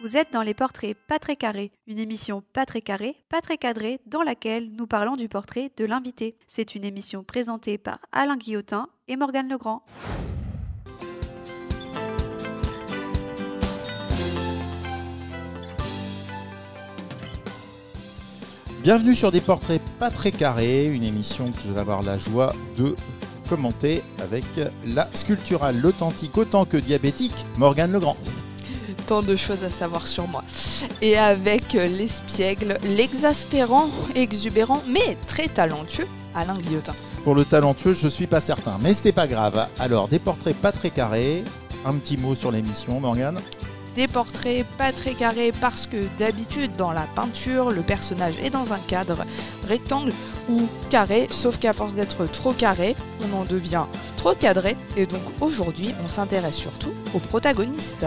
Vous êtes dans les portraits pas très carrés, une émission pas très carrée, pas très cadrée, dans laquelle nous parlons du portrait de l'invité. C'est une émission présentée par Alain Guillotin et Morgane Legrand. Bienvenue sur des portraits pas très carrés, une émission que je vais avoir la joie de commenter avec la sculpturale, l'authentique autant que diabétique, Morgane Legrand. Tant de choses à savoir sur moi. Et avec l'espiègle, l'exaspérant, exubérant, mais très talentueux, Alain Guillotin. Pour le talentueux, je suis pas certain, mais c'est pas grave. Alors, des portraits pas très carrés, un petit mot sur l'émission, Morgane des portraits pas très carrés parce que d'habitude dans la peinture le personnage est dans un cadre rectangle ou carré, sauf qu'à force d'être trop carré, on en devient trop cadré et donc aujourd'hui on s'intéresse surtout au protagoniste.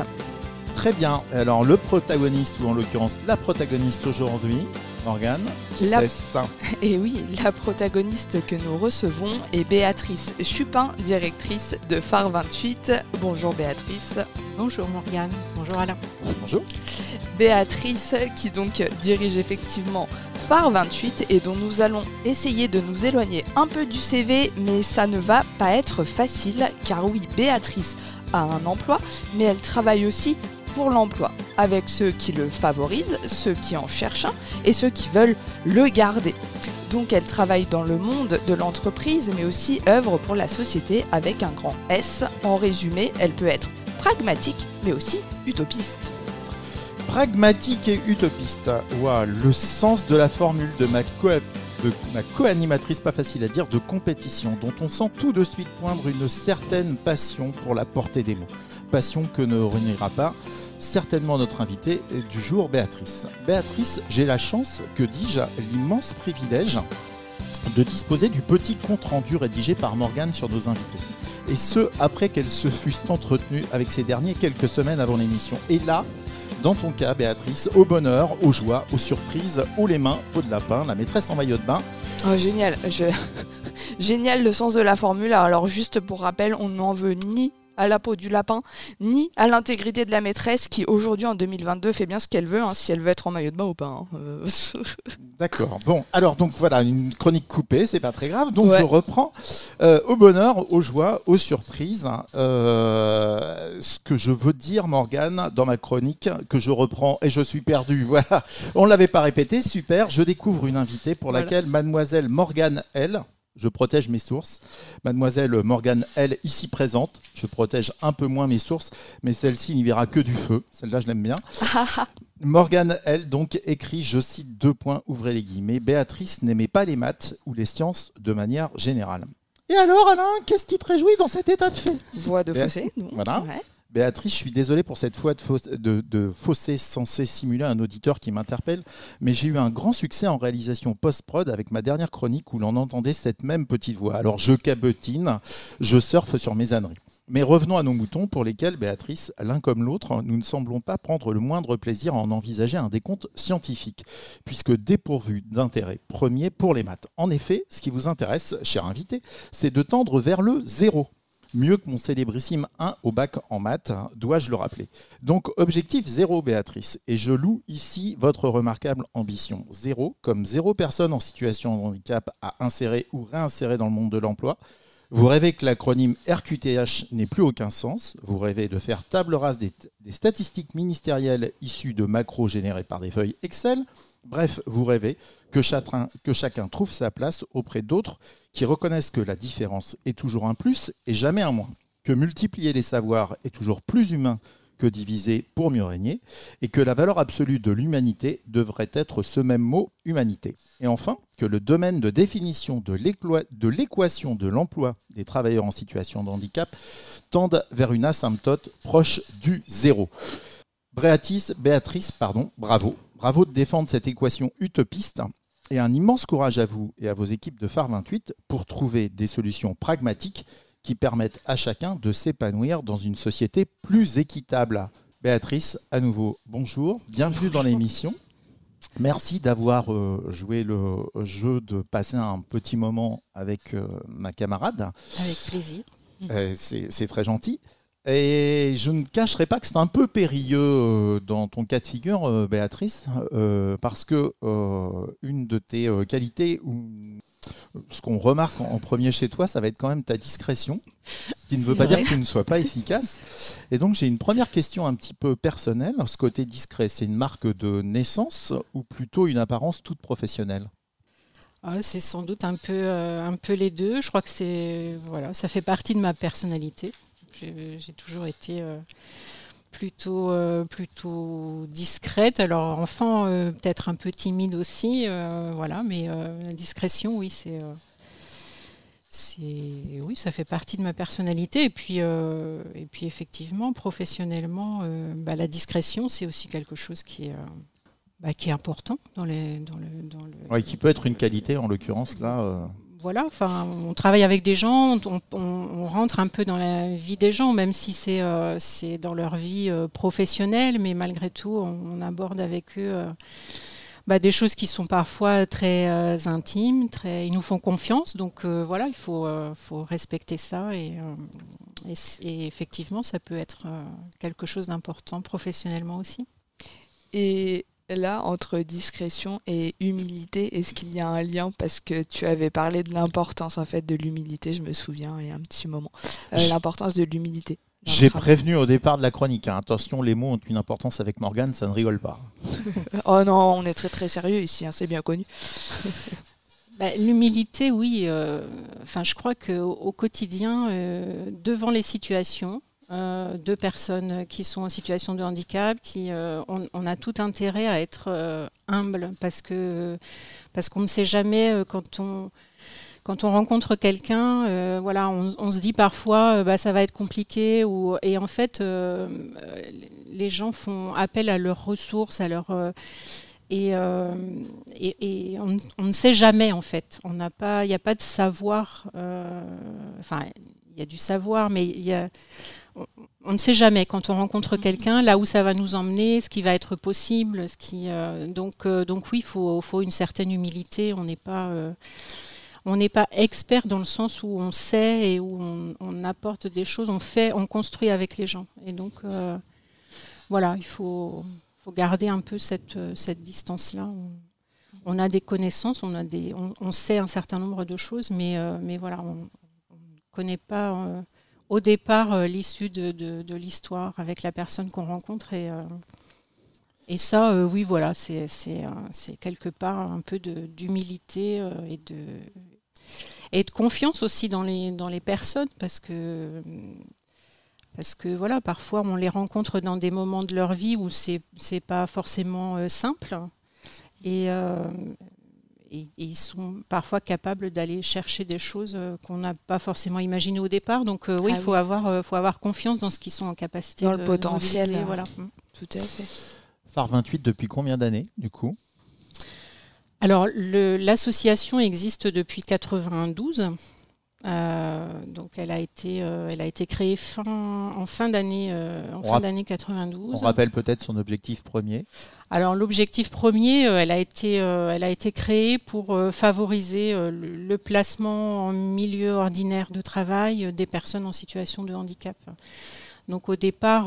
Très bien, alors le protagoniste ou en l'occurrence la protagoniste aujourd'hui, Morgane. La... Et oui, la protagoniste que nous recevons est Béatrice Chupin, directrice de Phare 28. Bonjour Béatrice. Bonjour Morgane, bonjour Alain. Bonjour. Béatrice qui donc dirige effectivement Phare 28 et dont nous allons essayer de nous éloigner un peu du CV, mais ça ne va pas être facile car oui, Béatrice a un emploi, mais elle travaille aussi pour l'emploi, avec ceux qui le favorisent, ceux qui en cherchent un et ceux qui veulent le garder. Donc elle travaille dans le monde de l'entreprise, mais aussi œuvre pour la société avec un grand S. En résumé, elle peut être pragmatique, mais aussi utopiste. Pragmatique et utopiste. Wow, le sens de la formule de ma co-animatrice, pas facile à dire, de compétition, dont on sent tout de suite poindre une certaine passion pour la portée des mots. Passion que ne reniera pas certainement notre invitée du jour, Béatrice. Béatrice, j'ai la chance, que dis-je, l'immense privilège de disposer du petit compte-rendu rédigé par Morgane sur nos invités. Et ce, après qu'elle se fût entretenue avec ces derniers quelques semaines avant l'émission. Et là, dans ton cas, Béatrice, au bonheur, aux joies, aux surprises, aux les mains, au de lapin, la maîtresse en maillot de bain. Oh, génial. Je... Génial le sens de la formule. Alors juste pour rappel, on n'en veut ni à la peau du lapin, ni à l'intégrité de la maîtresse qui aujourd'hui en 2022 fait bien ce qu'elle veut, hein, si elle veut être en maillot de bain ou pas. Hein. Euh, D'accord. Bon, alors donc voilà, une chronique coupée, c'est pas très grave. Donc je reprends euh, au bonheur, aux joies, aux surprises. Euh, ce que je veux dire, Morgane, dans ma chronique, que je reprends et je suis perdu. Voilà, on l'avait pas répété. Super. Je découvre une invitée pour laquelle Mademoiselle Morgane L je protège mes sources. Mademoiselle Morgane, elle, ici présente, je protège un peu moins mes sources, mais celle-ci n'y verra que du feu. Celle-là, je l'aime bien. Morgane, elle, donc, écrit, je cite deux points, ouvrez les guillemets, Béatrice n'aimait pas les maths ou les sciences de manière générale. Et alors, Alain, qu'est-ce qui te réjouit dans cet état de fait? Voix de fossé. Voilà. Béatrice, je suis désolé pour cette fois de, fossé censé simuler un auditeur qui m'interpelle, mais j'ai eu un grand succès en réalisation post-prod avec ma dernière chronique où l'on entendait cette même petite voix. Alors je cabotine, je surfe sur mes âneries. Mais revenons à nos moutons pour lesquels, Béatrice, l'un comme l'autre, nous ne semblons pas prendre le moindre plaisir à en envisager un décompte scientifique, puisque dépourvu d'intérêt premier pour les maths. En effet, ce qui vous intéresse, cher invité, c'est de tendre vers le zéro mieux que mon célébrissime 1 au bac en maths, hein, dois-je le rappeler. Donc objectif zéro, Béatrice, et je loue ici votre remarquable ambition. Zéro, comme zéro personne en situation de handicap à insérer ou réinsérer dans le monde de l'emploi. Vous rêvez que l'acronyme RQTH n'ait plus aucun sens. Vous rêvez de faire table rase des, des statistiques ministérielles issues de macros générées par des feuilles Excel. Bref, vous rêvez que chacun, trouve sa place auprès d'autres qui reconnaissent que la différence est toujours un plus et jamais un moins, que multiplier les savoirs est toujours plus humain que diviser pour mieux régner, et que la valeur absolue de l'humanité devrait être ce même mot humanité. Et enfin, que le domaine de définition de l'équation de l'emploi des travailleurs en situation de handicap tende vers une asymptote proche du zéro. Béatrice, Béatrice pardon, bravo. Bravo de défendre cette équation utopiste et un immense courage à vous et à vos équipes de Phare 28 pour trouver des solutions pragmatiques qui permettent à chacun de s'épanouir dans une société plus équitable. Béatrice, à nouveau, bonjour, bienvenue dans l'émission. Merci d'avoir euh, joué le jeu de passer un petit moment avec euh, ma camarade. Avec plaisir. Euh, c'est très gentil. Et je ne cacherai pas que c'est un peu périlleux euh, dans ton cas de figure, euh, Béatrice, euh, parce que une de tes qualités, ou ce qu'on remarque en, premier chez toi, ça va être quand même ta discrétion, ce qui ne veut pas dire que tu ne sois pas efficace. Et donc j'ai une première question un petit peu personnelle. Ce côté discret, c'est une marque de naissance ou plutôt une apparence toute professionnelle? Ah, c'est sans doute un peu, un peu les deux. Je crois que c'est voilà, ça fait partie de ma personnalité. J'ai toujours été euh, plutôt, euh, plutôt discrète. Alors enfant, euh, peut-être un peu timide aussi, voilà, mais la discrétion, oui, c'est oui, ça fait partie de ma personnalité. Et puis, et puis effectivement, professionnellement, bah, la discrétion, c'est aussi quelque chose qui est, bah, qui est important dans les, dans le, dans le... qui peut être une qualité en l'occurrence là voilà, enfin, on travaille avec des gens, on, rentre un peu dans la vie des gens, même si c'est euh, dans leur vie euh, professionnelle, mais malgré tout, on, aborde avec eux euh, bah, des choses qui sont parfois très intimes, très, ils nous font confiance, donc voilà, il faut, faut, respecter ça et, et, effectivement, ça peut être quelque chose d'important professionnellement aussi. Et là, entre discrétion et humilité, est-ce qu'il y a un lien? Parce que tu avais parlé de l'importance en fait de l'humilité, je me souviens, il y a un petit moment. Euh, l'importance de l'humilité. J'ai prévenu au départ de la chronique. Hein. Attention, les mots ont une importance avec Morgane, ça ne rigole pas. oh non, on est très très sérieux ici, hein, c'est bien connu. Bah, l'humilité, oui. Euh, enfin, je crois qu'au au quotidien, euh, devant les situations, euh, deux personnes qui sont en situation de handicap, qui euh, on, a tout intérêt à être euh, humble parce que parce qu'on ne sait jamais quand on quand on rencontre quelqu'un, voilà, on, se dit parfois bah, ça va être compliqué ou et en fait les gens font appel à leurs ressources, à leur et, et, on, ne sait jamais en fait. On n'a pas, il n'y a pas de savoir. enfin, il y a du savoir, mais il y a on ne sait jamais quand on rencontre mhm. quelqu'un là où ça va nous emmener, ce qui va être possible, ce qui euh, donc euh, donc oui, il faut, faut, une certaine humilité. On n'est pas euh, on n'est pas expert dans le sens où on sait et où on, apporte des choses, on fait, on construit avec les gens. Et donc voilà, il faut, faut garder un peu cette, cette distance-là. On, a des connaissances, on, a des, on, sait un certain nombre de choses, mais, mais voilà, on ne connaît pas au départ euh, l'issue de, l'histoire avec la personne qu'on rencontre. Et, euh, et ça, euh, oui, voilà, c'est quelque part un peu d'humilité et de, et de confiance aussi dans les, dans les personnes parce que parce que voilà, parfois on les rencontre dans des moments de leur vie où c'est pas forcément simple. Et, et, ils sont parfois capables d'aller chercher des choses euh, qu'on n'a pas forcément imaginées au départ. Donc euh, oui, il ah faut, Avoir, euh, faut avoir confiance dans ce qu'ils sont en capacité dans le potentiel. voilà. Tout à fait. Phare 28 depuis combien d'années du coup? Alors, l'association existe depuis 92. Donc, elle a été, elle a été créée fin, en fin d'année, en fin d'année 92. On rappelle peut-être son objectif premier. Alors l'objectif premier, euh, elle, a été, euh, elle a été créée pour euh, favoriser le placement en milieu ordinaire de travail des personnes en situation de handicap. Donc au départ,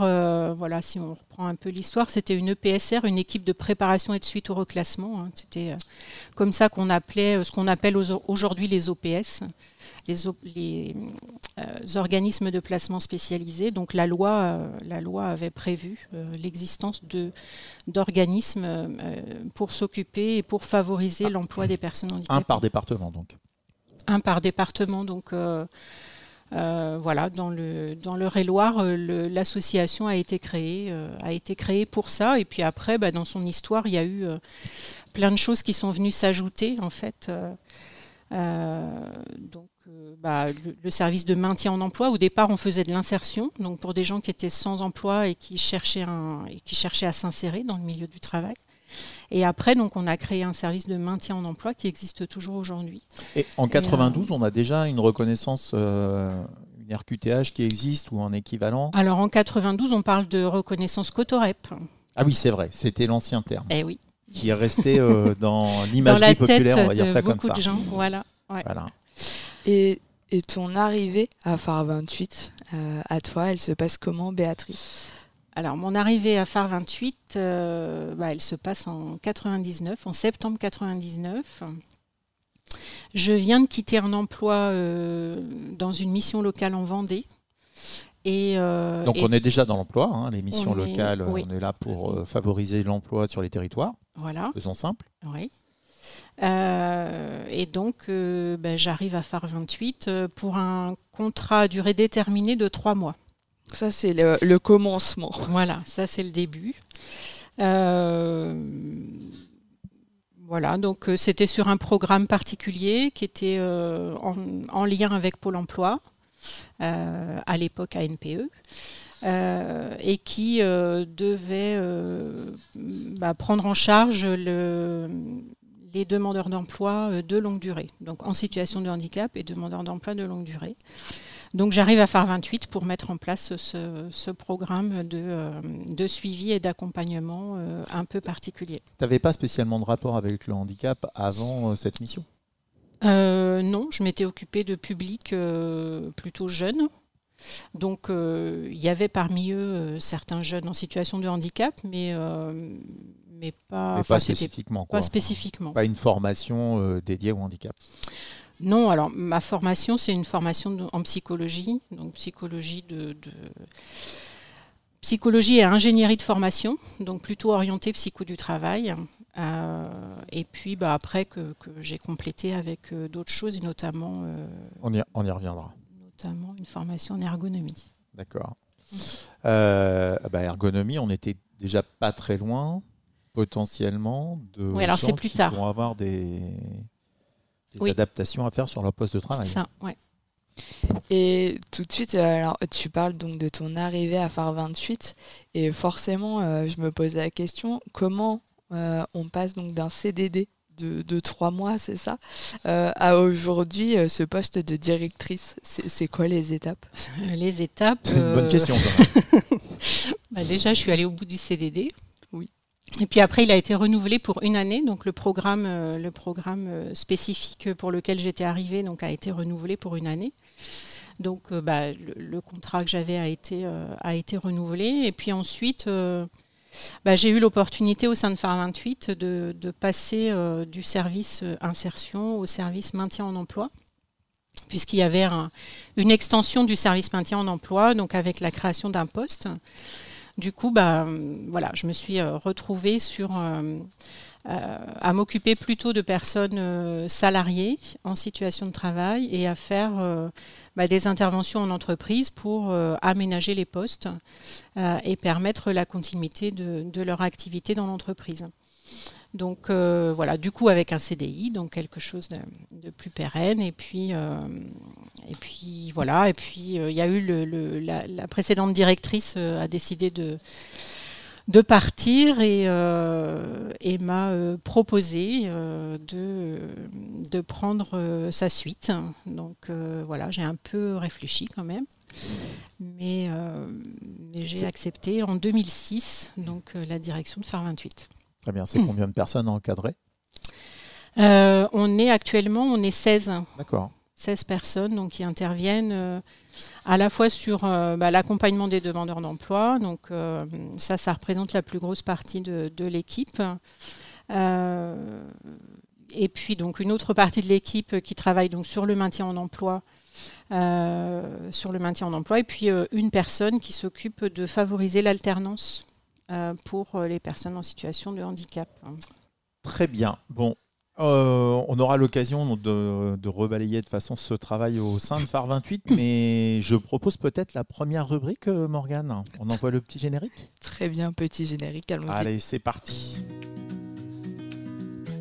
voilà, si on reprend un peu l'histoire, c'était une EPSR, une équipe de préparation et de suite au reclassement. Hein. C'était comme ça qu'on appelait ce qu'on appelle aujourd'hui les OPS les, euh, organismes de placement spécialisés. Donc la loi, euh, la loi avait prévu euh, l'existence d'organismes pour s'occuper et pour favoriser l'emploi des personnes handicapées. Un par département donc. Un par département donc. Voilà, dans le dans l'Eure-et-Loire, l'association a été créée, a été créée pour ça. Et puis après, bah, dans son histoire, il y a eu plein de choses qui sont venues s'ajouter en fait. donc bah, le, service de maintien en emploi. Au départ, on faisait de l'insertion, donc pour des gens qui étaient sans emploi et qui cherchaient à s'insérer dans le milieu du travail. Et après, donc, on a créé un service de maintien en emploi qui existe toujours aujourd'hui. Et en 92, euh, on a déjà une reconnaissance, euh, une RQTH qui existe ou un équivalent? Alors en 92, on parle de reconnaissance Cotorep. Ah oui, c'est vrai, c'était l'ancien terme. Eh oui. Qui est resté euh, dans l'imagerie populaire, on va dire ça comme ça. De gens, voilà. voilà. Et, ton arrivée à Phare 28, à toi, elle se passe comment, Béatrice? Alors, mon arrivée à Phare 28, bah, elle se passe en 99, en septembre 99. Je viens de quitter un emploi dans une mission locale en Vendée. Euh, Donc on est déjà dans l'emploi, hein, les missions locales, on est là pour euh, favoriser l'emploi sur les territoires. Voilà. Faisons simple. Oui. Euh, et donc ben, j'arrive à Phare 28 pour un contrat à durée déterminée de trois mois. Ça c'est le, commencement. Voilà, ça c'est le début. voilà, donc c'était sur un programme particulier qui était en, lien avec Pôle Emploi. Euh, à l'époque à NPE. Euh, et qui euh, devait bah, prendre en charge le, les demandeurs d'emploi de longue durée, donc en situation de handicap et demandeurs d'emploi de longue durée. Donc j'arrive à faire 28 pour mettre en place ce, programme de, de, suivi et d'accompagnement un peu particulier. Tu n'avais pas spécialement de rapport avec le handicap avant cette mission? Euh, non, je m'étais occupée de publics euh, plutôt jeunes. Donc euh, il y avait parmi eux certains jeunes en situation de handicap, mais, mais pas, pas spécifiquement. Pas spécifiquement. Pas une formation dédiée au handicap. Non, alors ma formation, c'est une formation en psychologie, donc psychologie de, psychologie et ingénierie de formation, donc plutôt orientée psycho du travail. Euh, et puis bah, après que, j'ai complété avec euh, d'autres choses, et notamment... Euh, on, y, on y reviendra. Notamment une formation en ergonomie. D'accord. Bah, ergonomie, on était déjà pas très loin, potentiellement, de oui, alors c'est plus tard. vont avoir des, adaptations à faire sur leur poste de travail. Ça, ouais. Et tout de suite, alors, tu parles donc de ton arrivée à Phare 28, et forcément, je me posais la question, comment euh, on passe donc d'un CDD de, trois mois, c'est ça, euh, à aujourd'hui euh, ce poste de directrice? C'est quoi les étapes? Les étapes. une bonne question. bah déjà, je suis allée au bout du CDD. Et puis après, il a été renouvelé pour une année. Donc le programme, le programme spécifique pour lequel j'étais arrivée donc, a été renouvelé pour une année. Donc bah, le, contrat que j'avais a, été a été renouvelé. Et puis ensuite, bah, j'ai eu l'opportunité au sein de phare 28 de, passer euh, du service euh, insertion au service maintien en emploi, puisqu'il y avait une extension du service maintien en emploi, donc avec la création d'un poste. Du coup, bah, voilà, je me suis euh, retrouvée sur, à m'occuper plutôt de personnes salariées en situation de travail et à faire bah, des interventions en entreprise pour euh, aménager les postes euh, et permettre la continuité de, leur activité dans l'entreprise. Donc euh, voilà, du coup avec un CDI, donc quelque chose de, plus pérenne. Et puis, et puis voilà, et puis il y a eu le, la, précédente directrice a décidé de, de partir et, euh, m'a euh, proposé euh, de, de prendre sa suite. Donc voilà, j'ai un peu réfléchi quand même. Mais, j'ai accepté en 2006 donc, la direction de Phare 28. Très bien, c'est combien de personnes encadrées On est actuellement, on est 16. D'accord. 16 personnes donc, qui interviennent à la fois sur euh, bah, l'accompagnement des demandeurs d'emploi. Donc euh, ça, ça représente la plus grosse partie de, l'équipe. Euh, et puis donc une autre partie de l'équipe qui travaille donc sur le maintien en emploi. sur le maintien en emploi et puis une personne qui s'occupe de favoriser l'alternance pour les personnes en situation de handicap. Très bien. Bon, euh, on aura l'occasion de, de, rebalayer de façon ce travail au sein de Phare 28, mais je propose peut-être la première rubrique, euh, Morgane. On envoie le petit générique Très bien, petit générique, allons-y. Allez, c'est parti.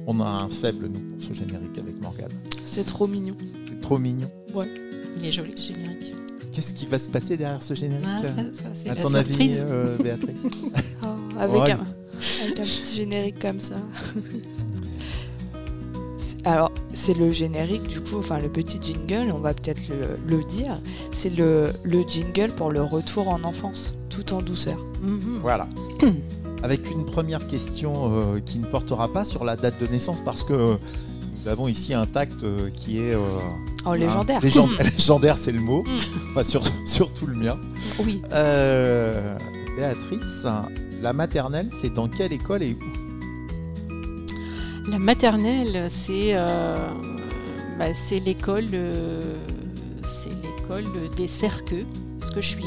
On a un faible, nous, pour ce générique avec Morgane. C'est trop mignon. C'est trop mignon Ouais. Il est joli, ce générique. Qu'est-ce qui va se passer derrière ce générique ah, À ton avis, euh, Béatrice oh, avec, un, avec un petit générique comme ça. Alors, c'est le générique, du coup, enfin le petit jingle, on va peut-être le, dire, c'est le, jingle pour le retour en enfance, tout en douceur. Mhm. Voilà. Avec une première question euh, qui ne portera pas sur la date de naissance parce que Nous avons ici un tact euh, qui est... euh, Oh, légendaire. hein, légend- légendaire, c'est le mot. Enfin, sur- surtout le mien. Oui. Euh, Béatrice, la maternelle, c'est dans quelle école et où? La maternelle, c'est euh, bah, c'est l'école euh, c'est l'école des Cerqueux, parce que je suis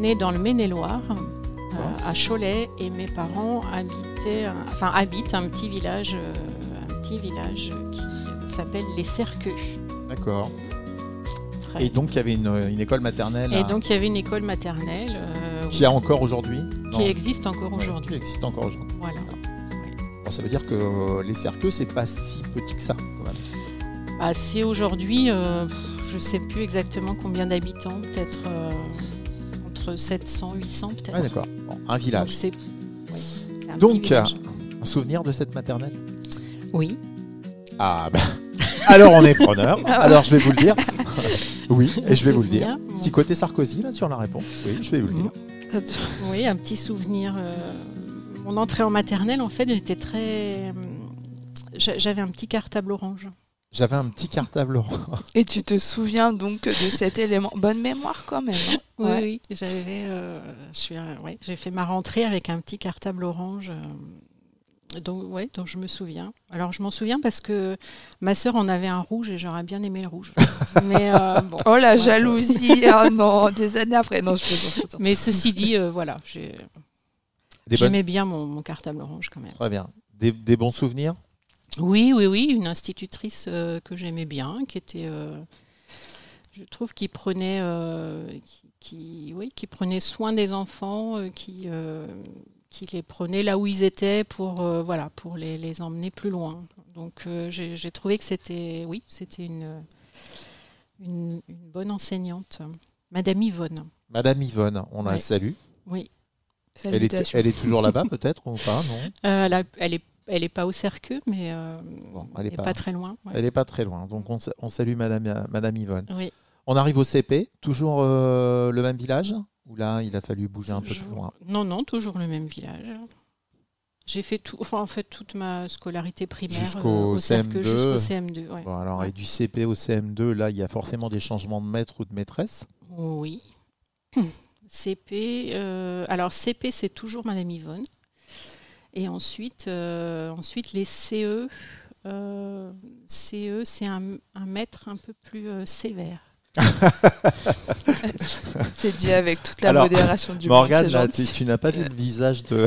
née dans le Maine-et-Loire, euh, à Cholet, et mes parents habitaient, enfin habitent un petit village, euh, petit village qui s'appelle les Cerqueux. D'accord. Et donc, il y avait une, une école maternelle Et à- donc il y avait une école maternelle euh, qui a encore aujourd'hui qui existe encore aujourd'hui. Qui existe encore aujourd'hui. Voilà. Bon, ça veut dire que euh, les cercles, c'est pas si petit que ça, quand même. Bah, c'est aujourd'hui, euh, je ne sais plus exactement combien d'habitants, peut-être euh, entre 700 800 peut-être. D'accord. Bon, un village. ouais, un Donc, village. Un souvenir de cette maternelle? Oui. Ah, ben. Alors, on est preneur. Alors, je vais vous le dire. oui, et je vais vous le dire. Petit côté Sarkozy, là, sur la réponse. Oui, je vais vous le dire. Oui, un petit souvenir. euh, mon entrée en maternelle, en fait, j'étais très. euh, j'a- J'avais un petit cartable orange. J'avais un petit cartable orange. Et tu te souviens donc de cet élément? Bonne mémoire quand même. hein. Oui, Ouais. oui, j'avais, euh, je suis, euh, ouais, j'ai fait ma rentrée avec un petit cartable orange. euh, donc, ouais, donc je me souviens. Alors, je m'en souviens parce que ma sœur en avait un rouge et j'aurais bien aimé le rouge. Mais euh, bon. Oh la Ouais. jalousie. oh non, des années après. Non, je plaisante. Mais ceci dit, euh, voilà, j'ai- Des bonnes... j'aimais bien mon, mon cartable orange quand même. Très bien. Des, des bons souvenirs? Oui, oui, oui, une institutrice euh, que j'aimais bien, qui était, euh, je trouve, qui prenait, euh, qui, qui- oui, qui prenait soin des enfants, euh, qui, euh, qui les prenait là où ils étaient pour, euh, voilà, pour les, les emmener plus loin. Donc, euh, j'ai trouvé que c'était, oui, c'était une, une, une bonne enseignante, Madame Yvonne. Madame Yvonne, on la Ouais. salue. Oui, Elle est, elle est toujours là-bas, peut-être, ou pas Non Euh, elle, a- elle est, elle est pas au cercueil, mais Bon, elle est elle est pas- pas très loin. ouais. Elle n'est pas très loin. Donc, on, on salue Madame, Madame Yvonne. Oui. On arrive au CP, toujours le même village? Ou là, il a fallu bouger un peu plus loin Non, non, toujours le même village. J'ai fait tout, enfin, en fait toute ma scolarité primaire Jusqu'au euh, CM2. jusqu'au CM2. ouais. Bon, alors, Ouais. et du CP au CM2, là, il y a forcément des changements de maître ou de maîtresse? Oui. CP, euh, alors CP c'est toujours Madame Yvonne. Et ensuite, euh, ensuite les CE, CE c'est un, un maître un peu plus sévère. C'est dit avec toute la Alors, modération du monde. Morgane, tu, tu n'as pas vu le visage de,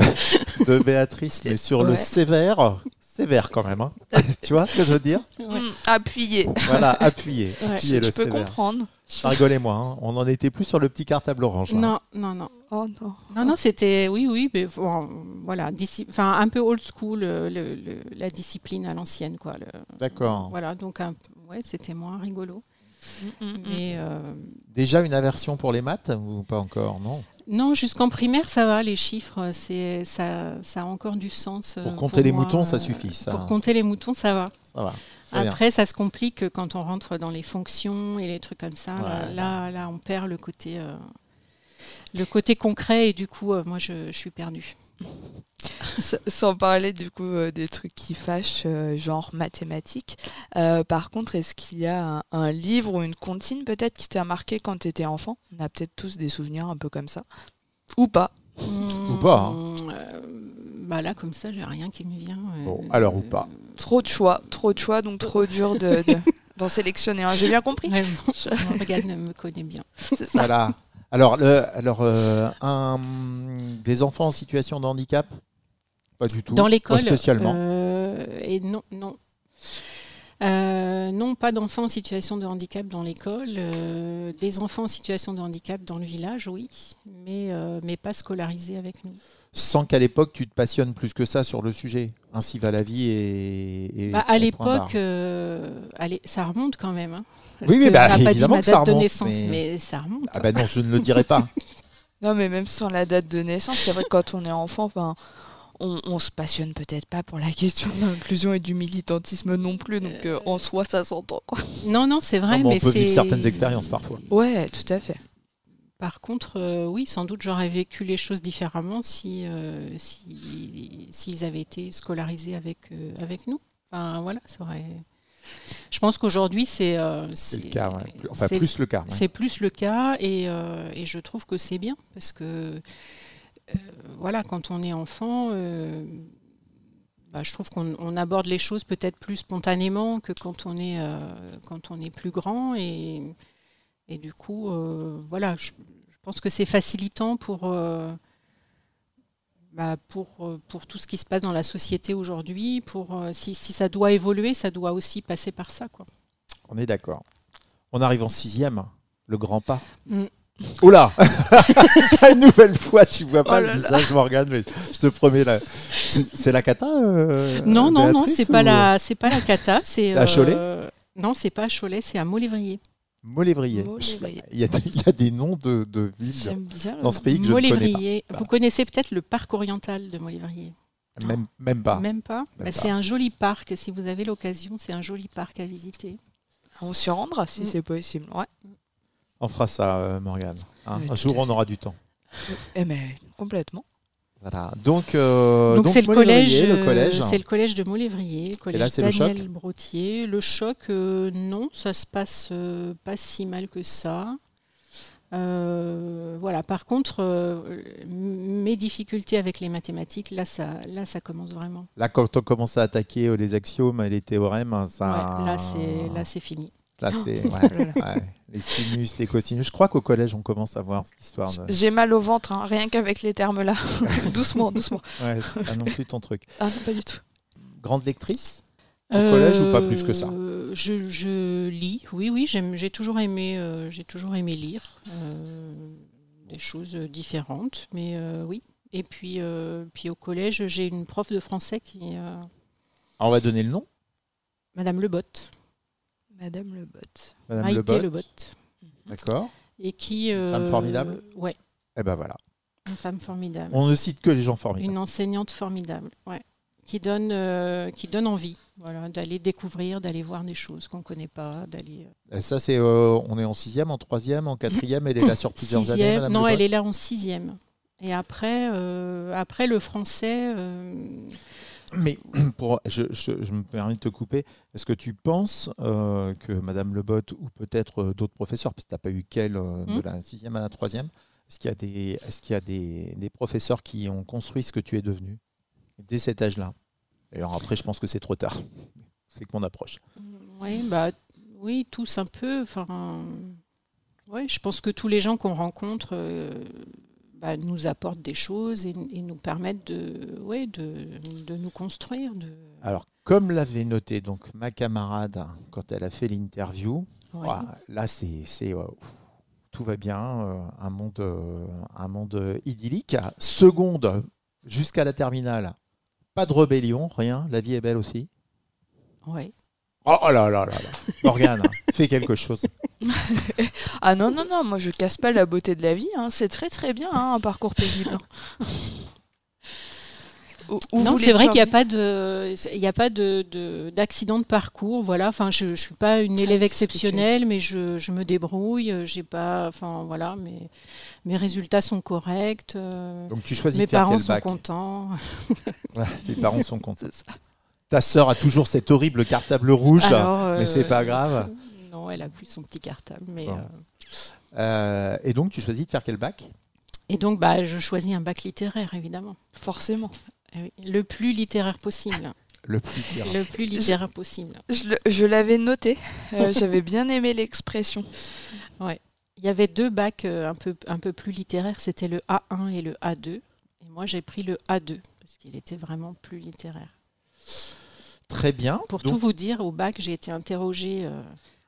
de Béatrice, mais sur le sévère, sévère quand même. hein. tu vois ce que je veux dire Ouais. Mm, appuyé. Voilà, appuyé. Ouais. Je le peux sévère. comprendre. Rigolez-moi, hein. on n'en était plus sur le petit cartable orange. là. Non, non, non. Oh non. Non, non, c'était, oui, oui, mais bon, voilà, enfin, un peu old school, euh, le- le- la discipline à l'ancienne, quoi. D'accord. Voilà, donc, un- ouais, c'était moins rigolo. Mm, mm, mm. Mais euh, Déjà une aversion pour les maths ou pas encore Non? non, jusqu'en primaire, ça va, les chiffres, c'est, ça, ça a encore du sens. euh, Pour compter les moi, moutons, ça euh, suffit. Ça, Pour compter les moutons, ça va. ça va. Très bien. Après, ça se complique quand on rentre dans les fonctions et les trucs comme ça. Là, Ouais. là, là, on perd le côté, euh, le côté concret et du coup, euh, moi, je, je suis perdue. Sans parler du coup euh, des trucs qui fâchent, euh, genre mathématiques. Euh, par contre, est-ce qu'il y a un, un livre ou une comptine peut-être qui t'a marqué quand tu étais enfant? On a peut-être tous des souvenirs un peu comme ça. Ou pas. Ou pas, hein. Euh, bah là, comme ça, j'ai rien qui me vient. euh, Bon, alors ou pas. Trop de choix, trop de choix, donc trop dur de, de- d'en sélectionner un. J'ai bien compris. Ouais, bon, Morgane me connaît bien. C'est ça. Voilà. Alors, le, alors euh, un, des enfants en situation de handicap? Pas du tout. Dans Pas l'école spécialement. euh, Et non, non. Euh, non, pas d'enfants en situation de handicap dans l'école. euh, des enfants en situation de handicap dans le village, oui, mais, euh, mais pas scolarisés avec nous. Sans qu'à l'époque, tu te passionnes plus que ça sur le sujet. Ainsi va la vie et. et- Bah, à l'époque, euh, allez, ça remonte quand même. hein, parce Oui, que bah, on pas dit évidemment ma que ça date de remonte, naissance, mais- mais... ça remonte. Ah ben non, je ne le dirai pas. Non, mais même sans la date de naissance, c'est vrai que quand on est enfant, enfin, on, on se passionne peut-être pas pour la question de l'inclusion et du militantisme non plus. Donc euh, en soi, ça s'entend. Quoi. Non, non, c'est vrai, Non, mais mais on peut vivre certaines expériences parfois. Ouais, tout à fait. Par contre, euh, oui, sans doute j'aurais vécu les choses différemment si, euh, si- s'ils avaient été scolarisés avec, euh, avec nous. Enfin, voilà, ça aurait... Je pense qu'aujourd'hui, c'est euh, C'est le cas, ouais. Enfin plus le cas. ouais. c'est plus le cas et, euh, et je trouve que c'est bien parce que euh, voilà, quand on est enfant, euh, bah, je trouve qu'on on aborde les choses peut-être plus spontanément que quand on est, euh, quand on est plus grand et, et du coup, euh, voilà, je, je pense que c'est facilitant pour, euh, bah, pour, euh, pour tout ce qui se passe dans la société aujourd'hui. Pour euh, si, si ça doit évoluer, ça doit aussi passer par ça, quoi. On est d'accord. On arrive en sixième, le grand pas. Mm. Oula Une nouvelle fois, tu vois pas Oh le là là. visage, Morgane, mais je te promets, là. c'est la cata euh, Non, non, non, c'est pas ou- la, c'est pas la cata, c'est à Cholet euh, Non, c'est pas à Cholet, c'est à Molévrier. Molévrier. Molévrier. Il y, a des, il y a des noms de, de villes dans ce pays que je ne connais Molévrier. Vous connaissez peut-être le parc oriental de Molévrier pas. Même, même pas. Même pas. Même Bah, pas. C'est un joli parc. Si vous avez l'occasion, c'est un joli parc à visiter. On s'y rendra si Mm. c'est possible. Ouais. On fera ça, euh, Morgane. hein. Oui, Un jour, on aura du temps. Eh mais complètement. Voilà. Donc, euh, donc c'est le Molévrier, collège, le collège. euh, c'est le collège de Molévrier, le collège là, c'est le Daniel choc Brotier. Le choc, euh, non, ça se passe euh, pas si mal que ça. Euh, voilà. Par contre, euh, mes difficultés avec les mathématiques, là, ça, là, ça commence vraiment. Là, quand on commence à attaquer euh, les axiomes et les théorèmes, ça. Ouais, là, c'est là, c'est fini. Là, c'est. Oh ouais, là. ouais. Les sinus, les cosinus. Je crois qu'au collège, on commence à voir cette histoire. De... J'ai mal au ventre, hein, rien qu'avec les termes là. doucement, doucement. Ouais, c'est pas non plus ton truc. Ah non, pas du tout. Grande lectrice Au collège ou pas plus que ça? Euh, je, je lis, oui, oui, j'aime- j'ai toujours aimé, euh, j'ai toujours aimé lire euh, des choses différentes, mais euh, oui. Et puis, euh, puis au collège, j'ai une prof de français qui, euh, Ah, On va donner le nom? Madame Lebotte, Madame Le Bot. Madame Maïté Lebot. Lebotte, D'accord. et qui, femme euh, formidable ouais, Eh ben voilà. une femme formidable, On ne cite que les gens formidables. une enseignante formidable, ouais, qui donne, euh, qui donne envie, voilà, d'aller découvrir, d'aller voir des choses qu'on connaît pas, d'aller. euh, Et ça, c'est. euh, on est en sixième, en troisième, en quatrième. Elle est là sur plusieurs années. Madame Non, Lebot elle est là en sixième. Et après, euh, après le français, euh, Mais pour, je, je- je me permets de te couper. Est-ce que tu penses euh, que Madame Lebot ou peut-être euh, d'autres professeurs, puisque tu n'as pas eu qu'elle euh, de Hmm. la sixième à la troisième, est-ce qu'il y a, des, est-ce qu'il y a des, des professeurs qui ont construit ce que tu es devenu dès cet âge-là? Alors après, je pense que c'est trop tard. C'est que mon approche. ouais, bah, oui, tous un peu. Enfin, ouais, je pense que tous les gens qu'on rencontre euh, bah, nous apportent des choses et, et nous permettent de, ouais, de, de nous construire. De, Alors, comme l'avait noté donc ma camarade quand elle a fait l'interview, ouais. là, c'est, euh, tout va bien, euh, un monde, euh, un monde idyllique. Seconde, jusqu'à la terminale, pas de rébellion, rien. La vie est belle aussi. Ouais. Oh là là là là. Morgane, fais quelque chose. Ah non, non, non, moi je casse pas la beauté de la vie. hein. C'est très très bien hein, un parcours paisible. Où- où Non, c'est vrai qu'il n'y a pas de, il y a pas de, de- d'accident de parcours. Voilà. Enfin, je, ne suis pas une élève Ah, c'est ce que tu as exceptionnelle, mais je, je me débrouille. J'ai pas, enfin voilà, mes, mes résultats sont corrects. euh, Donc tu choisis mes de faire parents quel sont bac? contents. Voilà, Les parents sont contents. C'est ça. Ta sœur a toujours cet horrible cartable rouge, Alors, mais euh, c'est pas grave. Non, elle a plus son petit cartable. Mais, Bon. euh, Euh, et donc tu choisis de faire quel bac? Et donc, bah, je choisis un bac littéraire, évidemment. Forcément. Eh Le plus littéraire possible. Le plus pire. Le plus littéraire possible. Je, l'avais noté. Euh, J'avais bien aimé l'expression. Il y avait deux bacs euh, un peu, un peu plus littéraires, c'était le A1 et le A2. Et moi, j'ai pris le A2 parce qu'il était vraiment plus littéraire. Très bien. Pour Donc, tout vous dire, au bac, j'ai été interrogée euh,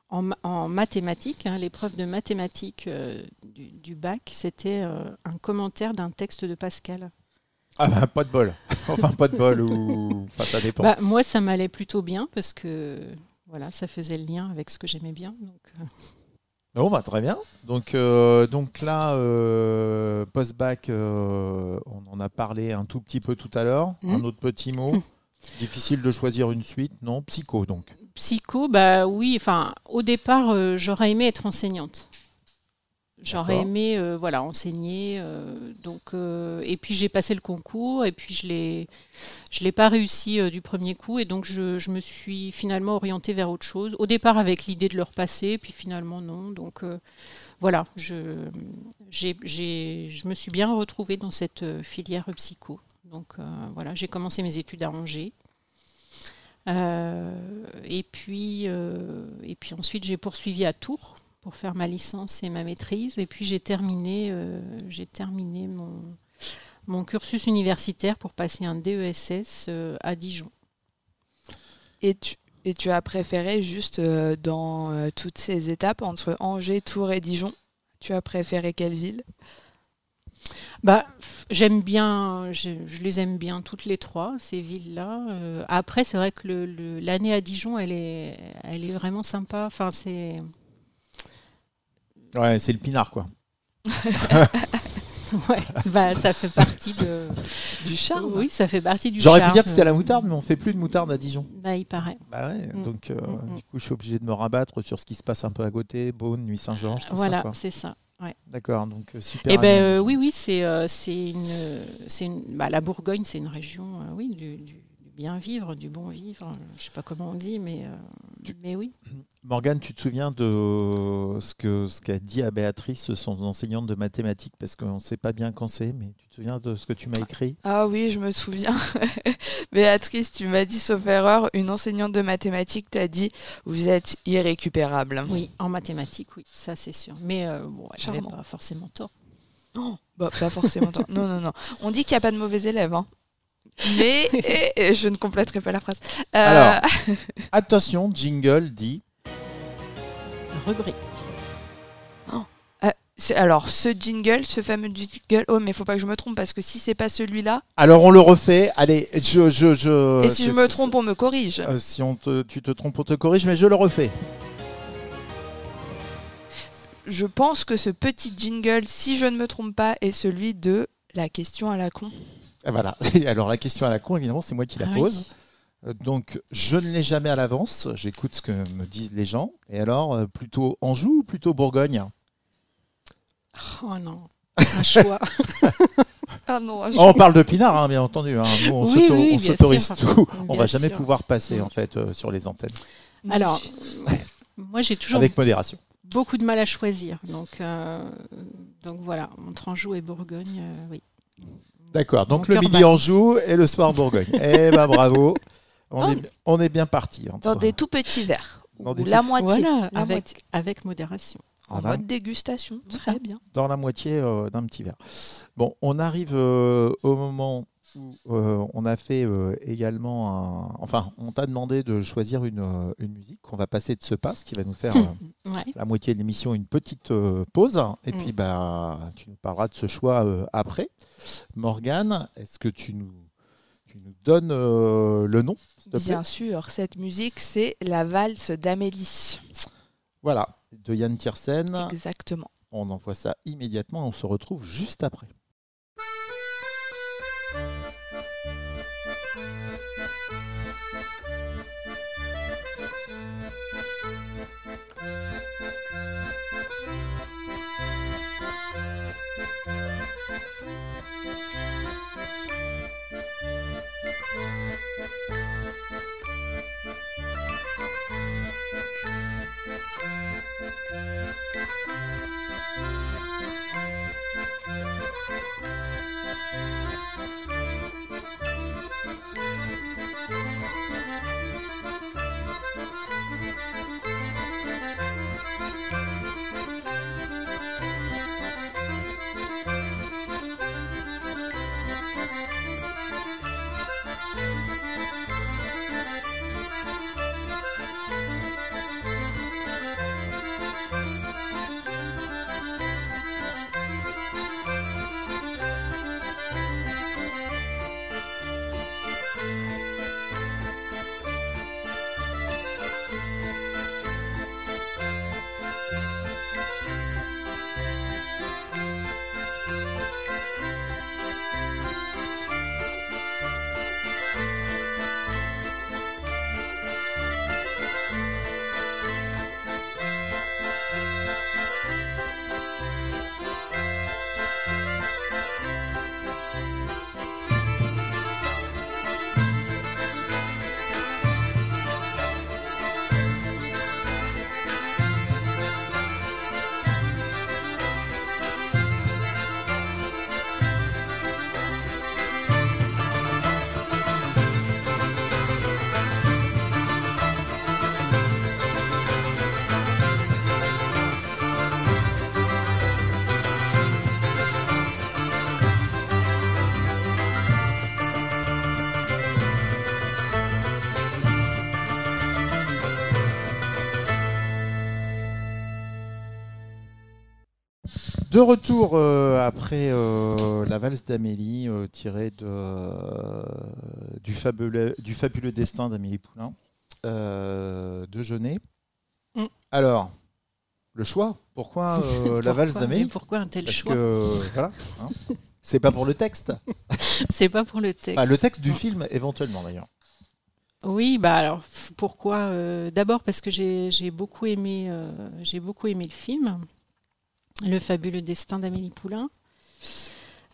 en, en mathématiques. hein. L'épreuve de mathématiques euh, du, du bac, c'était euh, un commentaire d'un texte de Pascal. Ah bah, pas de bol. enfin, pas de bol ou. Enfin, ça dépend. Bah, moi, ça m'allait plutôt bien parce que voilà, ça faisait le lien avec ce que j'aimais bien. Donc, Bon, bah, très bien. Donc, euh, donc là, euh, post-bac, euh, on en a parlé un tout petit peu tout à l'heure. Mhm. Un autre petit mot. Difficile de choisir une suite, non? Psycho, donc. psycho, bah oui. Enfin, au départ, euh, j'aurais aimé être enseignante. J'aurais aimé euh, voilà, enseigner. euh, donc, et puis j'ai passé le concours et puis je l'ai, je l'ai pas réussi du premier coup et donc je, je me suis finalement orientée vers autre chose. Au départ avec l'idée de le repasser, puis finalement non. Donc voilà, je, j'ai, j'ai- je me suis bien retrouvée dans cette filière psycho. Donc euh, voilà, j'ai commencé mes études à Angers. Euh, et, puis, euh, et puis ensuite j'ai poursuivi à Tours pour faire ma licence et ma maîtrise. Et puis j'ai terminé, mon, cursus universitaire pour passer un DESS à Dijon. Et tu, as préféré juste dans toutes ces étapes entre Angers, Tours et Dijon, tu as préféré quelle ville? Bah, j'aime bien, je, je les aime bien toutes les trois, ces villes-là. Euh, après, c'est vrai que le- le- l'année à Dijon, elle est, elle est vraiment sympa. Enfin, c'est. Ouais, c'est le pinard, quoi. Ouais, bah, ça fait partie de. Du charme Oui, ça fait partie du J'aurais pu dire que c'était à la moutarde, mais on fait plus de moutarde à Dijon. Bah, il paraît. Bah ouais, Mm. donc euh, Mm, mm. du coup, je suis obligé de me rabattre sur ce qui se passe un peu à côté, Beaune, Nuit Saint-Georges, tout Voilà, ça. quoi. c'est ça. D'accord, donc euh, super. Eh ben euh, oui, oui, c'est euh, c'est une, c'est une bah, la Bourgogne, c'est une région, euh, oui, du bien vivre, du bon vivre. Je sais pas comment on dit, mais euh, mais oui. Morgane, tu te souviens de ce que ce qu'a dit à Béatrice, son enseignante de mathématiques, parce qu'on ne sait pas bien quand c'est, mais tu te souviens de ce que tu m'as écrit? Ah oui, je me souviens. Béatrice, tu m'as dit, sauf erreur, une enseignante de mathématiques t'a dit Vous êtes irrécupérable. Oui, en mathématiques, oui, ça c'est sûr. Mais euh, bon, elle n'avait pas forcément tort. Non, bah, pas forcément. tant. Non, non, non. On dit qu'il n'y a pas de mauvais élèves. hein. Mais et- et je ne compléterai pas la phrase. Euh, Alors. Attention, jingle dit. Rubrique. c'est- alors, ce jingle, ce fameux jingle, oh, mais faut pas que je me trompe parce que si c'est pas celui-là, Alors on le refait. Allez, je. je, je et si je me trompe, on me corrige. euh, si on te, tu te trompes, on te corrige, mais je le refais. Je pense que ce petit jingle, si je ne me trompe pas, est celui de la question à la con. Et voilà. Alors la question à la con, évidemment, c'est moi qui la Ah oui. pose. Euh, Donc je ne l'ai jamais à l'avance. J'écoute ce que me disent les gens. Et alors, euh, plutôt Anjou ou plutôt Bourgogne? Oh non, un choix. Ah non, Oh, On parle de Pinard, hein, bien entendu. hein. Nous, on Oui, s'auto- oui, on bien s'autorise tout. On va jamais sûr. pouvoir passer en fait euh, sur les antennes Alors, moi j'ai toujours avec modération. beaucoup de mal à choisir. Donc, euh, donc voilà, entre Anjou et Bourgogne, euh, oui. D'accord. Donc Mon le midi bat. Anjou et le soir Bourgogne. eh ben bravo. On, Oh. est, on est bien parti. entre- Dans des tout petits verres. Dans Ou la tout- moitié. Voilà, la avec, moitié. avec modération. En Voilà. mode dégustation. Très bien. dans la moitié euh, d'un petit verre. Bon, on arrive euh, au moment où euh, on a fait euh, également un... Enfin, on t'a demandé de choisir une, euh, une musique qu'on va passer de ce pas, ce qui va nous faire euh, Ouais. la moitié de l'émission une petite pause. Et Mm. puis, bah, tu nous parleras de ce choix après. Morgane, est-ce que tu nous, tu nous donnes le nom, Bien sûr, cette musique, c'est la valse d'Amélie. Voilà, de Yann Tiersen. Exactement. On envoie ça immédiatement. On se retrouve juste après. Thank De retour euh, après euh, la valse d'Amélie, euh, tirée de, du, fabuleux, du fabuleux destin d'Amélie Poulain, de Jeunet. Mm. Alors, le choix Pourquoi la valse d'Amélie? Pourquoi un tel Parce choix? que, voilà, hein. c'est pas pour le texte. C'est pas pour le texte. Enfin, le texte du film, éventuellement d'ailleurs. Oui, bah alors pourquoi D'abord parce que j'ai beaucoup aimé, j'ai beaucoup aimé le film, Le fabuleux destin d'Amélie Poulain.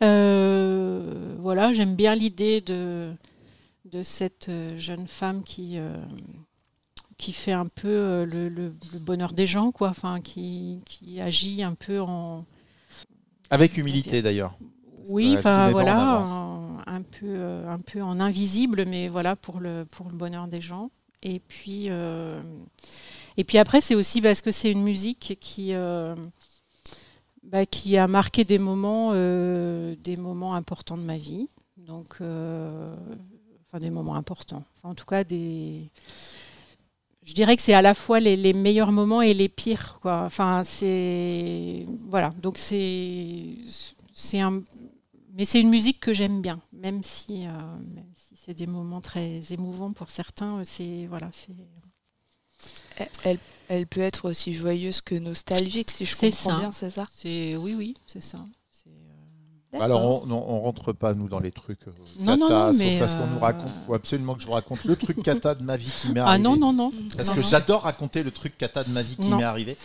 Euh, voilà, j'aime bien l'idée de de cette euh, jeune femme qui euh, qui fait un peu le, le- le bonheur des gens, quoi. Enfin, qui, qui agit un peu en Avec humilité d'ailleurs. oui, enfin en voilà, un, peu, un peu en invisible, mais voilà pour le pour le bonheur des gens. Et puis euh, et puis après c'est aussi parce que c'est une musique qui euh, bah, qui a marqué des moments euh, des moments importants de ma vie. Donc euh, enfin des moments importants. Enfin, en tout cas des je dirais que c'est à la fois les, meilleurs moments et les pires. Quoi. Enfin, c'est voilà. Donc c'est c'est un mais c'est une musique que j'aime bien, même si euh, si c'est des moments très émouvants pour certains. C'est voilà, c'est Elle, elle- peut être aussi joyeuse que nostalgique, si je C'est comprends ça. bien, c'est ça? C'est oui oui c'est ça. C'est, euh, D'accord. Alors, on, non, on rentre pas, nous, dans les trucs euh, Non, non, cata, non, sauf mais, à ce qu'on nous euh, raconte. Il faut absolument que je vous raconte le truc cata de ma vie qui m'est Ah arrivé. non non non. Parce non, que non. j'adore raconter le truc cata de ma vie qui Non. m'est arrivé.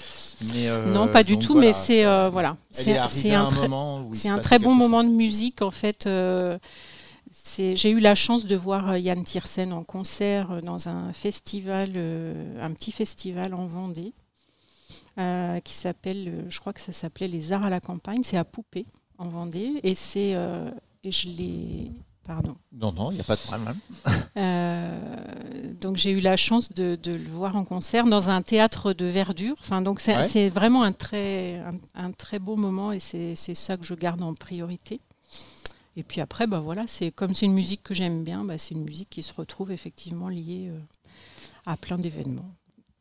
Mais, euh, non pas du donc tout, voilà, mais c'est ça- euh, voilà. Elle C'est un un très moment où il C'est se un passait très bon moment de musique en fait. J'ai eu la chance de voir euh, Yann Tiersen en concert euh, dans un festival, euh, un petit festival en Vendée, euh, qui s'appelle, je crois que ça s'appelait les Arts à la campagne. C'est à Poupée en Vendée, et c'est, euh, et je l'ai, pardon. Non, non, il n'y a pas de problème. Euh, donc j'ai eu la chance de, de le voir en concert dans un théâtre de verdure. Enfin, donc c'est Ouais. vraiment un très, un, un très beau moment et c'est c'est ça que je garde en priorité. Et puis après, bah voilà, c'est comme c'est une musique que j'aime bien, bah c'est une musique qui se retrouve effectivement liée euh, à plein d'événements.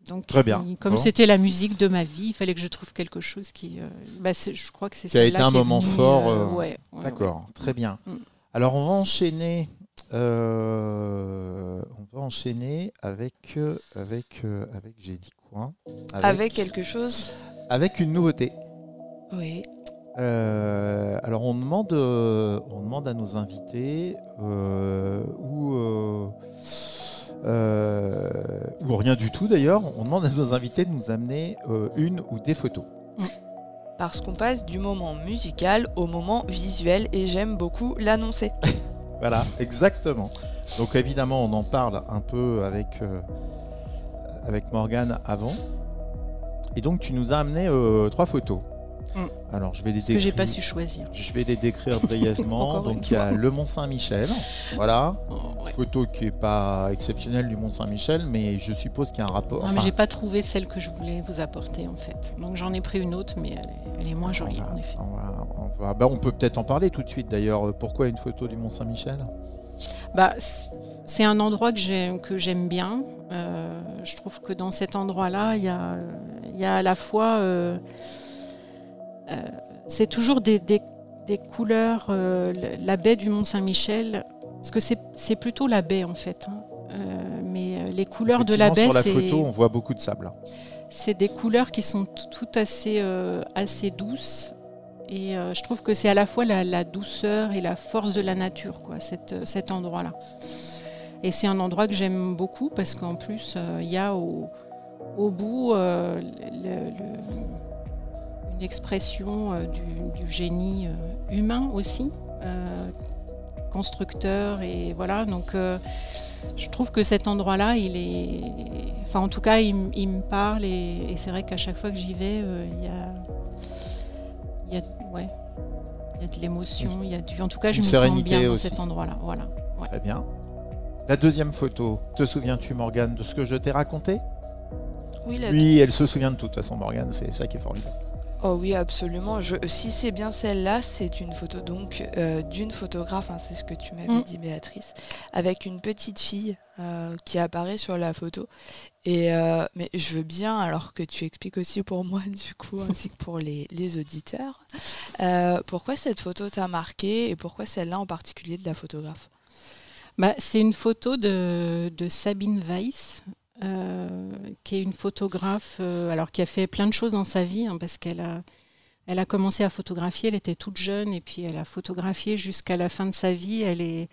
Donc, Très bien. qui- comme Bon. c'était la musique de ma vie, il fallait que je trouve quelque chose qui, euh, bah, je crois que c'est Qui a été un qui est moment venue, fort, euh, euh, ouais, ouais, D'accord, très bien. Mm. Alors, on va enchaîner. euh, on va enchaîner avec avec euh, avec j'ai dit quoi? Avec quelque chose avec une nouveauté. Oui. Euh, alors on demande, euh, on demande à nos invités euh, ou, ou rien du tout d'ailleurs. On demande à nos invités de nous amener une ou des photos. Parce qu'on passe du moment musical au moment visuel et j'aime beaucoup l'annoncer. Voilà, exactement. Donc évidemment, on en parle un peu avec avec Morgane avant. Et donc tu nous as amené trois photos. Mm. Alors je vais les Parce que j'ai décrire. pas su choisir. Je vais les décrire brièvement. Donc il y a le Mont Saint-Michel. Voilà. Oh, ouais. photo qui est pas exceptionnelle du Mont Saint-Michel, mais je suppose qu'il y a un rapport. Non, mais j'ai pas trouvé celle que je voulais vous apporter en fait. Donc j'en ai pris une autre, mais elle est, elle est moins jolie on va- en effet. On, va- on va- bah, on peut peut-être en parler tout de suite d'ailleurs. Pourquoi une photo du Mont Saint-Michel Bah, c'est un endroit que j'aime, que j'aime bien. Euh, je trouve que dans cet endroit-là, il y a, y a à la fois. euh, c'est toujours des, des- des couleurs. euh, la baie du Mont Saint-Michel, parce que c'est, plutôt la baie en fait. hein. Euh, mais euh, les couleurs de la baie, sur la c'est, photo, on voit beaucoup de sable. c'est des couleurs qui sont toutes assez, euh, assez douces. Et euh, je trouve que c'est à la fois la, la douceur et la force de la nature, quoi, cet, euh, cet endroit-là. Et c'est un endroit que j'aime beaucoup parce qu'en plus, euh, il y a au, au bout euh, le- le- une expression euh, du, du génie euh, humain aussi, euh, constructeur. Et voilà, donc euh, je trouve que cet endroit-là, il est. Enfin, en tout cas, il, me parle et, et c'est vrai qu'à chaque fois que j'y vais, euh, il y a. Il y a, ouais, il y a de l'émotion, il y a du. En tout cas, je Une me sens bien dans aussi. cet endroit-là. Voilà. Ouais. Très bien. La deuxième photo, te souviens-tu Morgane de ce que je t'ai raconté? Oui, la- Oui, elle se souvient de toute façon Morgane, c'est ça qui est formidable. Oh oui, absolument. Je, si c'est bien celle-là, c'est une photo donc euh, d'une photographe, hein, c'est ce que tu m'avais Mm. dit Béatrice, avec une petite fille euh, qui apparaît sur la photo. Et euh, mais je veux bien, alors que tu expliques aussi pour moi du coup, ainsi que pour les, les auditeurs, pourquoi cette photo t'a marqué et pourquoi celle-là en particulier de la photographe? Bah, c'est une photo de, de Sabine Weiss, qui est une photographe, euh, alors qui a fait plein de choses dans sa vie, hein, parce qu'elle a, elle a commencé à photographier, elle était toute jeune, et puis elle a photographié jusqu'à la fin de sa vie. Elle est,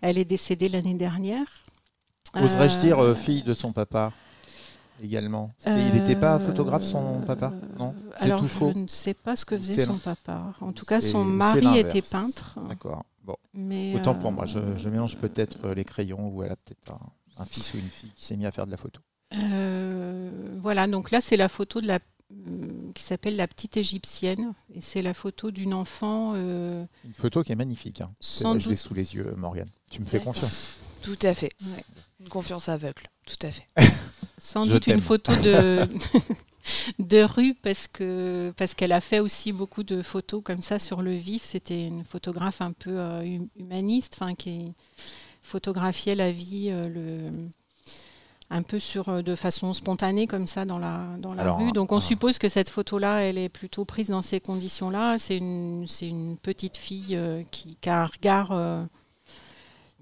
elle est décédée l'année dernière. Oserais-je Euh, dire euh, fille de son papa également? Il n'était pas euh, photographe, son papa? Non? Alors, tout je faux. ne sais pas ce que faisait son papa. En tout cas, son mari était peintre. D'accord. Bon, Mais, autant euh, pour moi. Je, je mélange peut-être euh, les crayons ou elle a peut-être un, un fils ou une fille qui s'est mis à faire de la photo. Euh, voilà, donc là c'est la photo de la hum, qui s'appelle la petite égyptienne et c'est la photo d'une enfant euh, Une photo qui est magnifique. hein. C'est Sans je l'ai sous les yeux, Morgane. Tu me fais confiance. Tout à fait. Ouais. Une confiance aveugle. Tout à fait. sans Je doute une photo de de rue parce que parce qu'elle a fait aussi beaucoup de photos comme ça sur le vif. C'était une photographe un peu euh, hum- humaniste, enfin qui photographiait la vie euh, le un peu sur euh, de façon spontanée comme ça dans la dans la Alors, rue. Donc on ah. suppose que cette photo-là, elle est plutôt prise dans ces conditions-là. C'est une petite fille euh, qui, qui a un regard euh,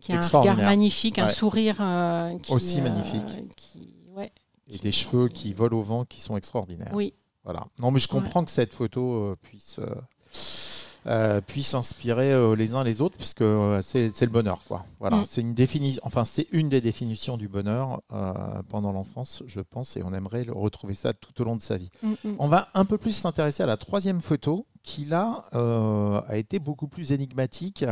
qui a un regard magnifique, un sourire euh, qui, Aussi euh, magnifique. qui- ouais, Et des cheveux qui volent au vent qui sont extraordinaires. oui. Voilà. Non, mais je comprends que cette photo euh, puisse, euh, euh, puisse inspirer euh, les uns les autres, puisque euh, c'est le bonheur. Quoi. Voilà. Mm. C'est une définition, enfin, c'est une des définitions du bonheur euh, pendant l'enfance, je pense, et on aimerait le- retrouver ça tout au long de sa vie. Mm, mm. On va un peu plus s'intéresser à la troisième photo, qui là a été beaucoup plus énigmatique.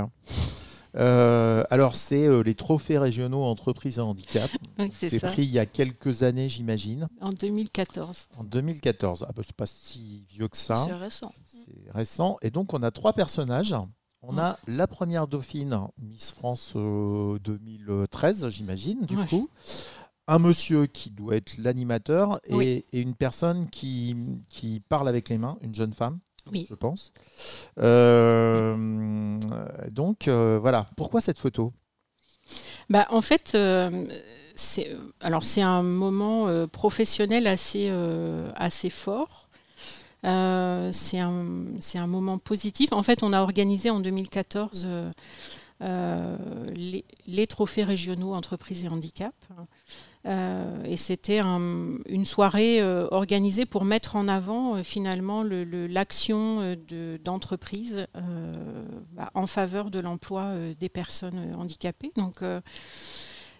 Euh, alors, c'est euh, les trophées régionaux entreprises et handicap. Oui, c'est pris il y a quelques années, j'imagine, En 2014. en 2014. Ah, bah, c'est pas si vieux que ça. C'est récent. C'est récent. Et donc, on a trois personnages. On a la première dauphine, Miss France euh, 2013, j'imagine, du Ouais. coup. Un monsieur qui doit être l'animateur et, Oui. et une personne qui, qui parle avec les mains, une jeune femme, Oui. je pense. Euh, donc, euh, voilà. Pourquoi cette photo? Bah, en fait, euh, c'est alors c'est un moment professionnel assez assez fort. Euh, c'est un un moment positif. En fait, on a organisé en 2014 euh, euh, les, les trophées régionaux entreprises et handicap. Euh, et c'était un- une soirée euh, organisée pour mettre en avant euh, finalement le- le- l'action de- d'entreprise bah, en faveur de l'emploi des personnes handicapées. Donc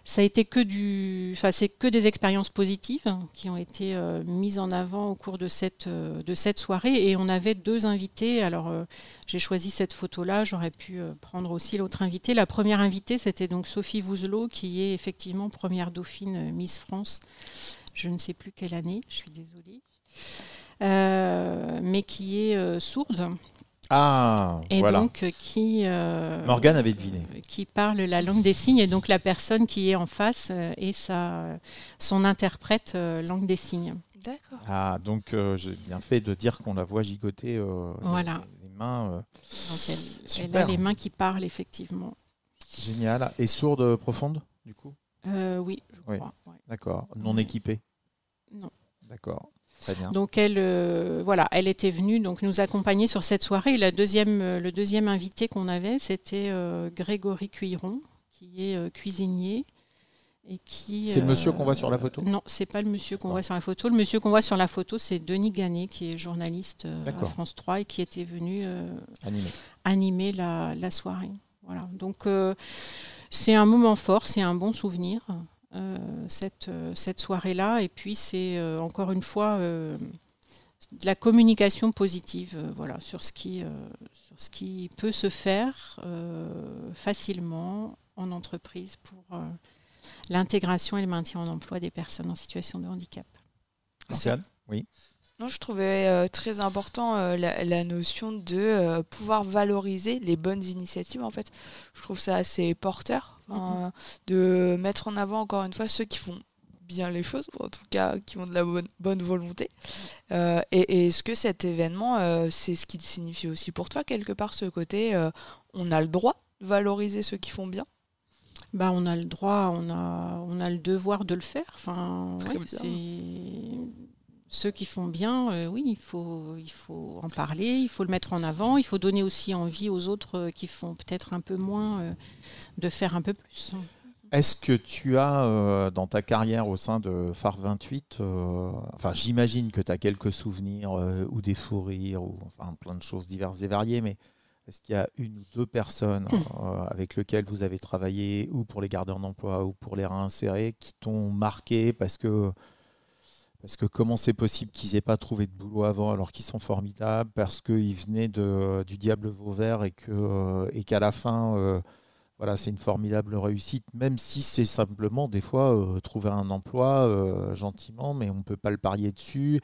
ça a été que du, enfin c'est que des expériences positives qui ont été euh, mises en avant au cours de cette euh, de cette soirée et on avait deux invités. Alors euh, j'ai choisi cette photo-là, j'aurais pu prendre aussi l'autre invité. La première invitée c'était donc Sophie Vouzelot qui est effectivement première dauphine Miss France. Je ne sais plus quelle année, je suis désolée. Mais qui est sourde Ah, et voilà. donc euh, qui euh, Morgane avait deviné. qui parle la langue des signes et donc la personne qui est en face euh, est sa, son interprète euh, langue des signes. D'accord. Ah, donc euh, j'ai bien fait de dire qu'on la voit gigoter euh, Voilà. les, les mains. euh, Donc elle, elle a les mains qui parlent effectivement. génial. Et sourde profonde, du coup? Euh, oui, je Oui. crois. ouais. D'accord. Non équipée? Non. D'accord. Donc elle, euh, voilà, elle était venue donc nous accompagner sur cette soirée. Et la deuxième, euh, le deuxième invité qu'on avait, c'était euh, Grégory Cuiron, qui est euh, cuisinier et qui. C'est le monsieur qu'on voit sur la photo? Non, c'est pas le monsieur qu'on voit sur la photo. Le monsieur qu'on voit sur la photo, c'est Denis Gannet, qui est journaliste à. France 3 et qui était venu animer la, la soirée. Voilà. Donc c'est un moment fort, c'est un bon souvenir, cette, euh, cette soirée-là. Et puis c'est euh, encore une fois euh, de la communication positive euh, voilà, sur, ce qui, euh, sur ce qui peut se faire euh, facilement en entreprise pour euh, l'intégration et le maintien en emploi des personnes en situation de handicap. Morgane Non, je trouvais euh, très important euh, la, la notion de euh, pouvoir valoriser les bonnes initiatives. En fait, je trouve ça assez porteur enfin, de mettre en avant encore une fois ceux qui font bien les choses, ou en tout cas qui ont de la bonne, bonne volonté. Euh, et, est-ce que cet événement, euh, c'est ce qu'il signifie aussi pour toi, quelque part, ce côté, euh, on a le droit de valoriser ceux qui font bien? Bah, on a le droit, on a, on a le devoir de le faire. Enfin, ceux qui font bien, oui, il faut, il faut en parler, il faut le mettre en avant, il faut donner aussi envie aux autres qui font peut-être un peu moins de faire un peu plus. Est-ce que tu as, euh, dans ta carrière au sein de Phare 28, euh, enfin j'imagine que tu as quelques souvenirs euh, ou des fous rires, ou enfin plein de choses diverses et variées, mais est-ce qu'il y a une ou deux personnes avec lesquelles vous avez travaillé, ou pour les garder en emploi, ou pour les réinsérer, qui t'ont marqué parce que, parce que comment c'est possible qu'ils n'aient pas trouvé de boulot avant alors qu'ils sont formidables, parce qu'ils venaient de, du diable Vauvert et qu'à et qu'à la fin voilà, c'est une formidable réussite, même si c'est simplement des fois euh, trouver un emploi euh, gentiment, mais on ne peut pas le parier dessus.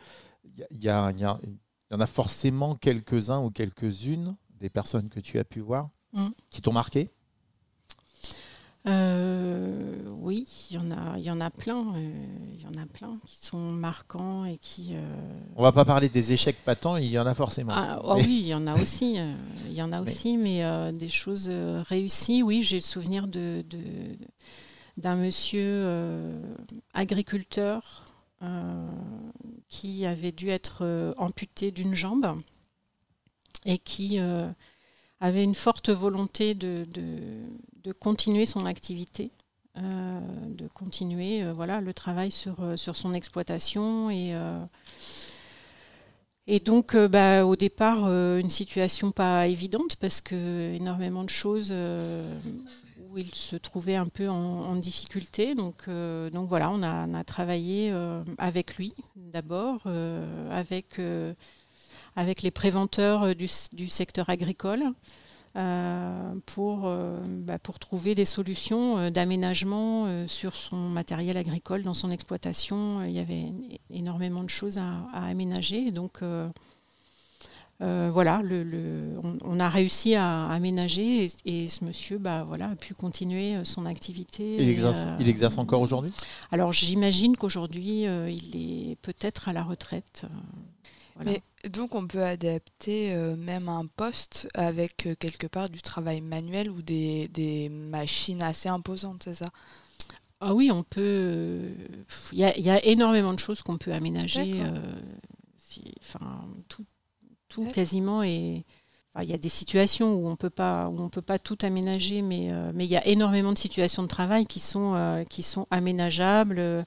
Il y, en a forcément quelques-uns ou quelques-unes des personnes que tu as pu voir mm. qui t'ont marqué euh, oui, il y en a, il y en a plein, euh, il y en a plein qui sont marquants et qui. Euh, On va pas parler des échecs patents, il y en a forcément. Ah, oh oui, il y en a aussi, il y en a aussi, mais des choses réussies. Oui, j'ai le souvenir de, d'un monsieur agriculteur qui avait dû être amputé d'une jambe et qui avait une forte volonté de, de continuer son activité, euh, de continuer euh, voilà, le travail sur, euh, sur son exploitation. Et, et donc, bah, au départ, une situation pas évidente parce que énormément de choses où il se trouvait un peu en, difficulté. Donc, donc voilà, on a, on a travaillé avec lui d'abord, avec, avec les préventeurs du, du secteur agricole. Euh, pour, euh, bah, pour trouver des solutions euh, d'aménagement sur son matériel agricole dans son exploitation. Il y avait énormément de choses à, aménager. Donc voilà, le, on, a réussi à aménager et, ce monsieur bah, voilà, a pu continuer son activité. Il exerce, il exerce encore aujourd'hui? Alors j'imagine qu'aujourd'hui il est peut-être à la retraite. Mais donc on peut adapter euh, même un poste avec euh, quelque part du travail manuel ou des, des machines assez imposantes, c'est ça? Ah oui, on peut. Il y, y, a énormément de choses qu'on peut aménager. Euh, enfin, tout, tout quasiment et. Il y a des situations où on peut pas, où on peut pas tout aménager, mais mais il y a énormément de situations de travail qui sont qui sont aménageables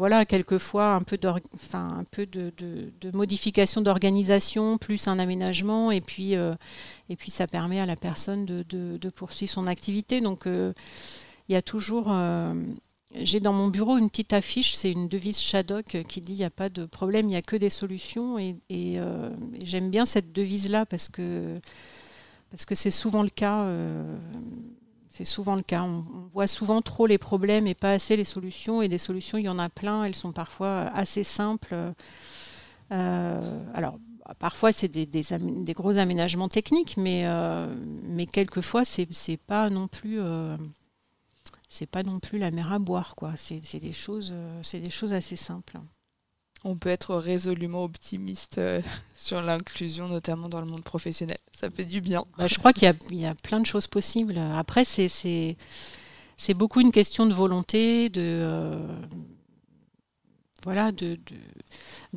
voilà, quelquefois un peu, de, modification d'organisation, plus un aménagement, et puis, euh, ça permet à la personne de, poursuivre son activité. Donc euh, il y a toujours... Euh, j'ai dans mon bureau une petite affiche, c'est une devise Shadok qui dit il n'y a pas de problème, il n'y a que des solutions. Et, j'aime bien cette devise-là parce que c'est souvent le cas c'est souvent le cas. On, voit souvent trop les problèmes et pas assez les solutions. Et des solutions, il y en a plein. Elles sont parfois assez simples. Euh, alors, parfois, c'est des, gros aménagements techniques, mais, euh, quelquefois, c'est n'est pas non plus. Euh, pas non plus la mer à boire, c'est des choses assez simples on peut être résolument optimiste euh, sur l'inclusion, notamment dans le monde professionnel. Ça fait du bien. Bah, je crois qu'il y, a plein de choses possibles. Après, c'est beaucoup une question de volonté, de, euh,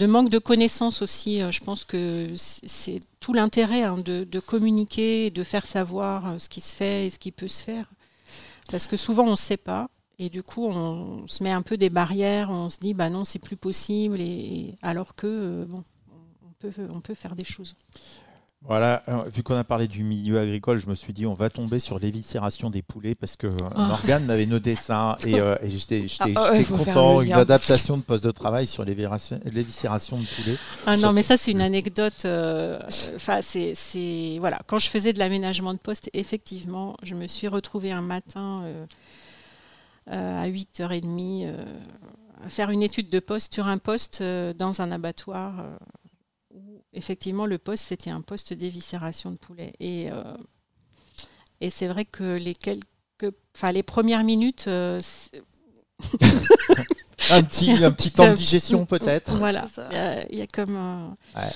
manque de connaissances aussi. Euh, je pense que c'est tout l'intérêt hein, de, communiquer, de faire savoir ce qui se fait et ce qui peut se faire. Parce que souvent, on ne sait pas. Et du coup, on se met un peu des barrières, on se dit, bah non, c'est plus possible, et, alors que, euh, bon, on peut, on peut faire des choses. Voilà, vu qu'on a parlé du milieu agricole, je me suis dit on va tomber sur l'éviscération des poulets parce que ah. Morgane m'avait noté ça et, euh, j'étais ah, content. Une adaptation de poste de travail sur l'éviscération de poulets. Ah non, mais ça c'est une anecdote. Euh, enfin, c'est voilà, quand je faisais de l'aménagement de poste, effectivement, je me suis retrouvée un matin. Euh, à 8h30 euh, faire une étude de poste sur un poste euh, dans un abattoir où effectivement le poste c'était un poste d'éviscération de poulet. Et, et c'est vrai que les quelques, enfin les premières minutes, un petit, un petit temps de digestion peut-être. Voilà, il y a- il y, a comme. euh, Ouais.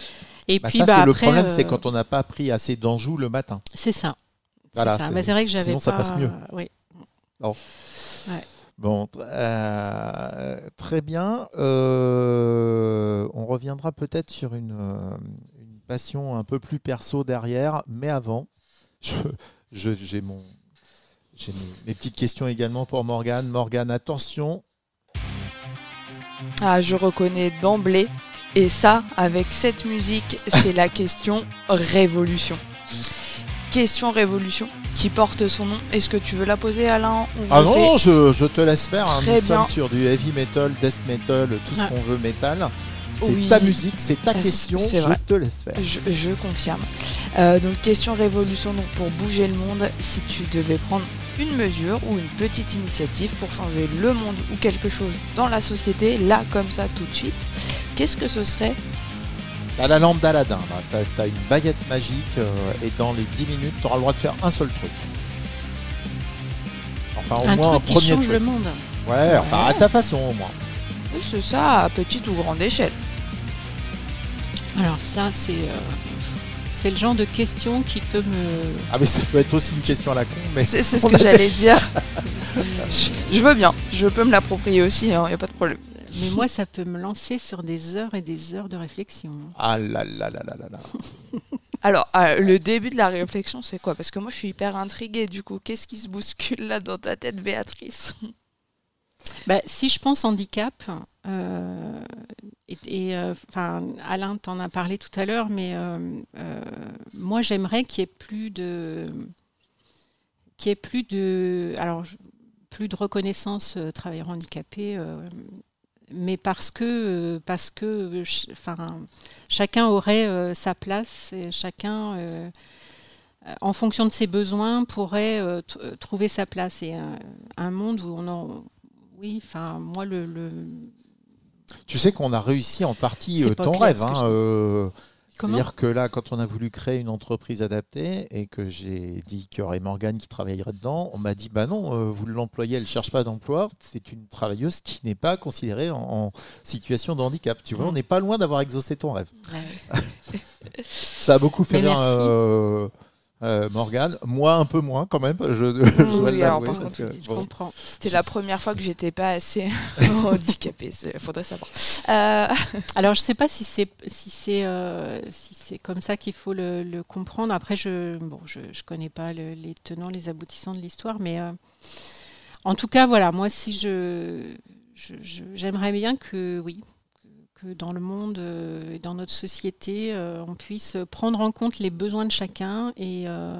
Et Bah, puis ça, bah, c'est le après, problème, c'est euh, quand on n'a pas pris assez d'enjou le matin. C'est ça. C'est Voilà, ça. c'est- Bah, c'est vrai que j'avais sinon, ça pas- passe mieux. Oui. Bon, euh, très bien. Euh, on reviendra peut-être sur une, euh, une passion un peu plus perso derrière, mais avant, j'ai mon, j'ai mes, mes petites questions également pour Morgane. Morgane, attention. Ah, je reconnais d'emblée. Et ça, avec cette musique, c'est la question révolution. Question révolution qui porte son nom. Est-ce que tu veux la poser, Alain On Ah non, je, je te laisse faire. hein. Très Nous sommes bien. sur du heavy metal, death metal, tout ce Ah. qu'on veut metal. C'est Oui. ta musique, c'est ta question, je vrai. te laisse faire. Je, je confirme. Euh, donc question révolution, donc pour bouger le monde, si tu devais prendre une mesure ou une petite initiative pour changer le monde ou quelque chose dans la société, là comme ça tout de suite, qu'est-ce que ce serait T'as la lampe d'Aladin, là. T'as, une baguette magique euh, et dans les 10 minutes, tu auras le droit de faire un seul truc. Enfin, au Un moins un truc qui premier change truc. le monde. Ouais, enfin à ta façon au moins. Oui, C'est ça, à petite ou grande échelle. Alors ça, c'est euh, c'est le genre de question qui peut me. Ah mais ça peut être aussi une question à la con, mais C'est ce que j'allais dire. Je, je veux bien, je peux me l'approprier aussi, il n'y a pas de problème. Mais moi, ça peut me lancer sur des heures et des heures de réflexion. Ah là là là là là là. Alors, euh, le début de la réflexion, c'est quoi? Parce que moi, je suis hyper intriguée, du coup. Qu'est-ce qui se bouscule là dans ta tête, Béatrice? Bah, si je pense handicap, euh, et, et, euh, enfin, Alain t'en a parlé tout à l'heure, mais euh, euh, moi j'aimerais qu'il y ait plus de, qu'il y ait plus de, alors plus de reconnaissance euh, travailleurs handicapés, euh, mais parce que euh, parce que, enfin, chacun aurait euh, sa place et chacun euh, en fonction de ses besoins, pourrait trouver sa place. Et un, un monde où on en, oui, enfin, moi, le, le- Tu sais qu'on a réussi en partie ton rêve. hein, euh, C'est-à-dire que là, quand on a voulu créer une entreprise adaptée et que j'ai dit qu'il y aurait Morgane qui travaillerait dedans, on m'a dit bah non, euh, vous l'employez, elle ne cherche pas d'emploi, c'est une travailleuse qui n'est pas considérée en, en situation de handicap. Tu vois, on n'est pas loin d'avoir exaucé ton rêve. Ouais. Ça a beaucoup fait rire. Euh, Morgane. Moi, un peu moins quand même. Je, je dois Oui, alors, l'avouer, par parce contre, que, oui, Je bon. comprends. C'était la première fois que j'étais pas assez handicapée, il faudrait savoir. Euh, Alors, je ne sais pas si c'est si c'est euh, si c'est comme ça qu'il faut le, le comprendre. Après, je bon, je, je connais pas le- les tenants, les aboutissants de l'histoire, mais euh, en tout cas, voilà, moi, si je- j'aimerais bien que oui que dans le monde euh, et dans notre société, euh, on puisse prendre en compte les besoins de chacun et euh,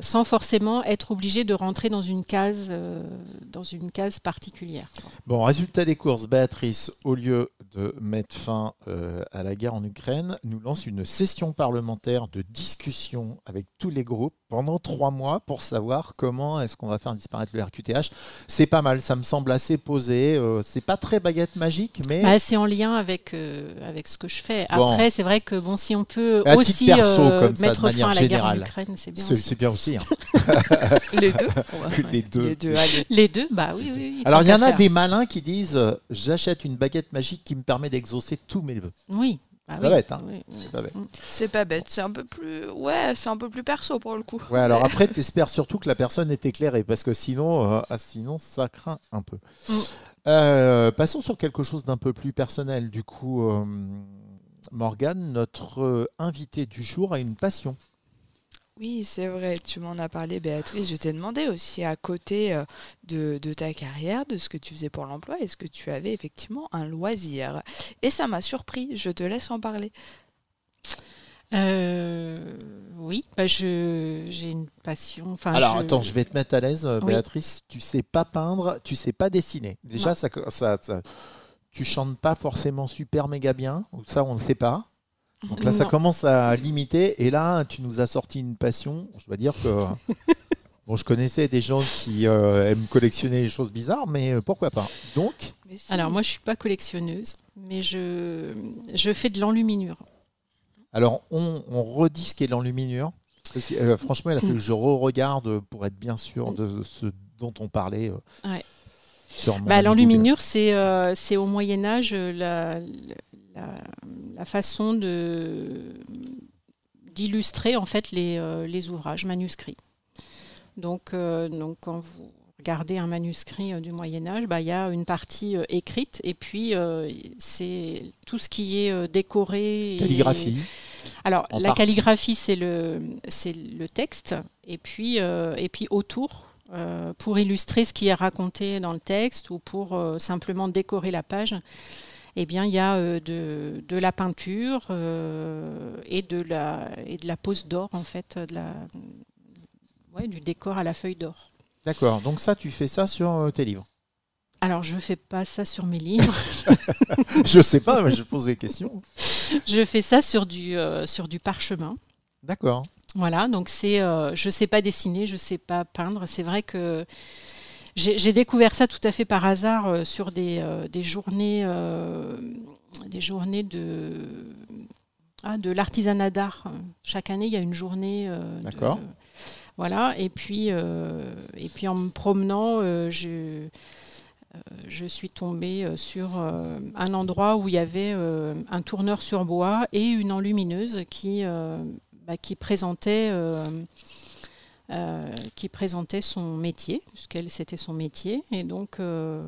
sans forcément être obligé de rentrer dans une case euh, dans une case particulière. Bon, résultat des courses, Béatrice, au lieu de mettre fin euh, à la guerre en Ukraine, nous lance une session parlementaire de discussion avec tous les groupes pendant trois mois pour savoir comment est-ce qu'on va faire disparaître le RQTH. C'est pas mal, ça me semble assez posé. euh, c'est pas très baguette magique, mais Bah, c'est en lien avec, euh, avec ce que je fais. Bon. Après, c'est vrai que bon, si on peut À aussi perso, euh, comme ça, de mettre fin à la guerre en. Ukraine, bien. c'est bien aussi. hein. les deux Les deux. Les deux, allez. Les deux, bah oui, oui. oui, Alors, il y en a faire. des malins qui disent euh, J'achète une baguette magique qui me permet d'exaucer tous mes vœux. Oui. bah C'est oui, pas bête, hein. oui, oui. C'est pas bête. C'est pas bête, c'est un peu plus. Ouais, c'est un peu plus perso pour le coup. Ouais, alors après, tu espères surtout que la personne est éclairée, parce que sinon, euh, ah, sinon ça craint un peu. Mm. Euh, passons sur quelque chose d'un peu plus personnel. Du coup, euh, Morgane, notre invité du jour a une passion. Oui, c'est vrai, tu m'en as parlé, Béatrice. Je t'ai demandé aussi, à côté euh, de, de ta carrière, de ce que tu faisais pour l'emploi, est-ce que tu avais effectivement un loisir? Et ça m'a surpris, je te laisse en parler. Euh, oui, bah, je, j'ai une passion. Enfin, alors, je- attends, je vais te mettre à l'aise, Oui. Béatrice. Tu sais pas peindre, tu sais pas dessiner. Déjà, ça, ça, ça- tu chantes pas forcément super méga bien, ou ça, on ne sait pas. Donc là, ça commence à limiter. Et là, tu nous as sorti une passion. Je dois dire que. Bon, je connaissais des gens qui euh, aiment collectionner les choses bizarres, mais euh, pourquoi pas Donc, si. Alors, moi, je suis pas collectionneuse, mais je, je fais de l'enluminure. alors, on, on redit ce qu'est l'enluminure. Euh, franchement, il a fallu que je re-regarde pour être bien sûr de ce dont on parlait. euh. sur mon Bah, L'enluminure, c'est euh, c'est au Moyen Âge la, la, la façon de d'illustrer en fait les, euh, les ouvrages manuscrits. Donc, euh, donc quand vous regardez un manuscrit euh, du Moyen Âge, bah, il y a une partie écrite et puis c'est tout ce qui est décoré. et- Calligraphie. alors, la partie. calligraphie, c'est le, c'est le texte, et puis, et puis autour, pour illustrer ce qui est raconté dans le texte ou pour simplement décorer la page, eh bien, il y a euh, de, de la peinture euh, et, de la, et de la pose d'or, en fait, de la, ouais, du décor à la feuille d'or. D'accord. Donc ça, tu fais ça sur euh, tes livres? Alors, je ne fais pas ça sur mes livres, je sais pas, mais je pose des questions. je fais ça sur du, euh, sur du parchemin. D'accord. Voilà, donc c'est, euh, je sais pas dessiner, je sais pas peindre. C'est vrai que j'ai découvert ça tout à fait par hasard euh, sur des, euh, des journées, euh, des journées de, ah, de l'artisanat d'art. Chaque année, il y a une journée. D'accord. voilà, et puis, et puis en me promenant, je, je suis tombée sur un endroit où il y avait un tourneur sur bois et une enlumineuse qui, bah, qui, présentait, euh, qui présentait son métier, puisqu'elle c'était son métier. Et donc, euh,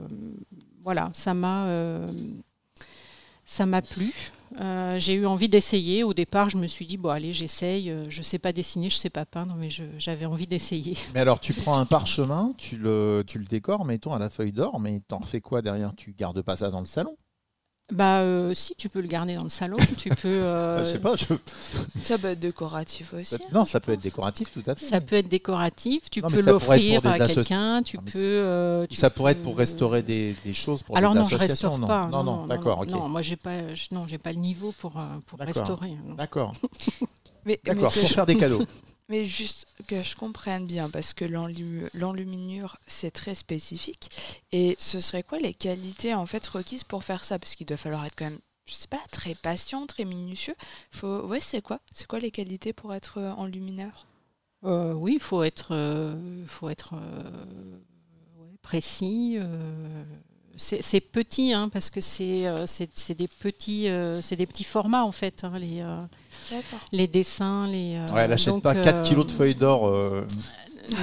voilà, ça m'a euh, ça m'a plu. J'ai eu envie d'essayer. Au départ, je me suis dit, bon, allez, j'essaye. Je ne sais pas dessiner, je ne sais pas peindre, mais j'avais envie d'essayer. Mais alors, tu prends un parchemin, tu le, tu le décores, mettons à la feuille d'or, mais t'en refais quoi derrière? Tu gardes pas ça dans le salon? Bah, euh, si, tu peux le garder dans le salon. tu peux, euh, Je sais pas. je- Ça peut être décoratif aussi. hein, non, ça je peut être décoratif, tout à fait. Ça peut être décoratif, tu Non, peux l'offrir à quelqu'un, tu Non, peux. euh, tu ça pourrait être pour restaurer des, des choses pour Alors des non, je associations. restaure non. pas. non, non, d'accord, ok. Non, moi j'ai pas, je- non, j'ai pas le niveau pour, euh, pour D'accord. restaurer. D'accord, d'accord, pour je- faire des cadeaux. Mais juste que je comprenne bien, parce que l'enlu- l'enluminure, c'est très spécifique. Et ce serait quoi les qualités en fait requises pour faire ça? Parce qu'il doit falloir être quand même, je sais pas, très patient, très minutieux. Faut... Ouais, c'est quoi? C'est quoi les qualités pour être euh, enlumineur Euh, oui, il faut être, euh, faut être précis. C'est c'est petit, hein, parce que c'est euh, c'est- c'est des petits, euh, c'est des petits formats en fait, hein, les, euh, les dessins, les. euh, Ouais, elle n'achète donc, pas 4 euh, kilos de feuilles d'or. euh,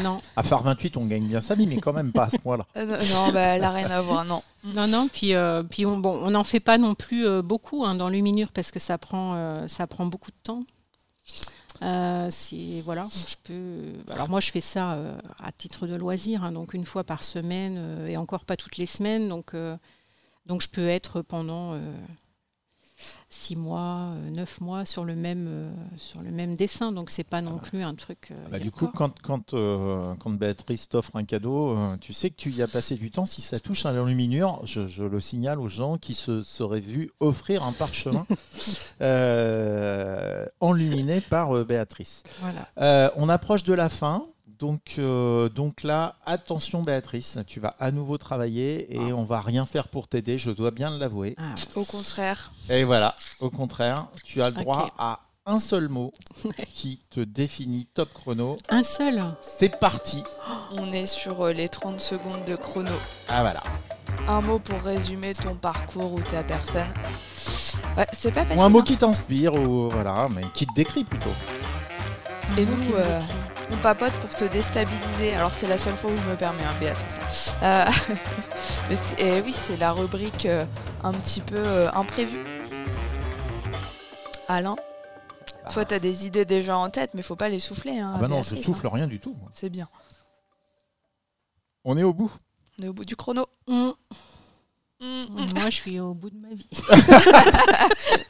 Non, À phare 28, on gagne bien sa vie, mais quand même pas à ce point-là. Non, non, bah, elle a rien à voir, non. non, non. Puis, euh, puis on bon, on n'en fait pas non plus euh, beaucoup hein, dans l'huminure parce que ça prend, euh, ça prend beaucoup de temps. Euh, voilà, je peux. Alors moi, je fais ça euh, à titre de loisir, hein, donc une fois par semaine euh, et encore pas toutes les semaines. Donc, euh, donc je peux être pendant euh, six mois, euh, neuf mois sur le même, euh, sur le même dessin. Donc c'est pas non plus un truc. euh, Bah, y a du coup, quand, quand, quand Béatrice t'offre un cadeau, tu sais que tu y as passé du temps. Si ça touche à l'enluminure, je, je le signale aux gens qui se seraient vus offrir un parchemin enluminé par Béatrice. voilà. On approche de la fin. Donc, euh, donc là, attention Béatrice, tu vas à nouveau travailler et on va rien faire pour t'aider, je dois bien l'avouer. Ah, Au contraire. Et voilà, au contraire, tu as le droit à un seul mot qui te définit top chrono. un seul. C'est parti. On est sur euh, les 30 secondes de chrono. Ah voilà. Un mot pour résumer ton parcours ou ta personne. Ouais, c'est pas facile. Ou un mot hein. qui t'inspire, ou voilà, mais qui te décrit plutôt. Et nous, euh. On papote pour te déstabiliser. Alors c'est la seule fois où je me permets, hein, Béatrice. Euh, mais c'est- eh oui, c'est la rubrique euh, un petit peu euh, imprévue. Alain, toi t'as des idées déjà en tête, mais faut pas les souffler. Hein, ah bah non, je souffle hein. rien du tout. C'est bien. On est au bout. On est au bout du chrono. Mm, mm. Moi, je suis au bout de ma vie.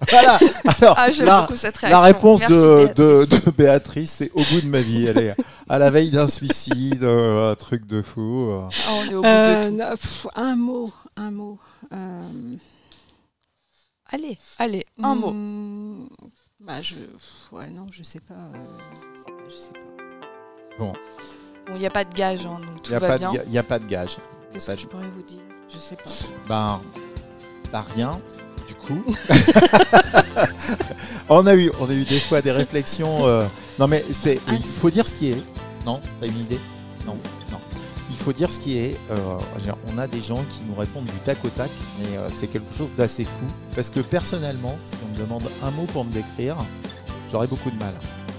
Voilà. Alors, Ah, j'aime là, beaucoup cette réaction. la réponse Merci, de, Béatrice. de, de Béatrice, c'est au bout de ma vie. Elle est à la veille d'un suicide, euh, un truc de fou. euh. Ah, on est au bout Euh, de tout. pff, un mot, un mot. Euh, Allez, allez, un mot. hmm, Bah, je, pff, ouais, non, je sais pas. euh, je sais pas. Bon, il n'y a pas de gage, hein, donc Il tout n'y a, va pas bien. de- y a pas de gage. Qu'est-ce Pas que de- je pourrais vous dire? Je sais pas. Ben, bah rien, du coup. on, a eu, on a eu des fois des réflexions. euh, Non, mais c'est, Ah, il faut dire ce qui est. Non, t'as une idée? Non, non. Il faut dire ce qui est. euh, on a des gens qui nous répondent du tac au tac, mais euh, c'est quelque chose d'assez fou. Parce que personnellement, si on me demande un mot pour me décrire, j'aurais beaucoup de mal.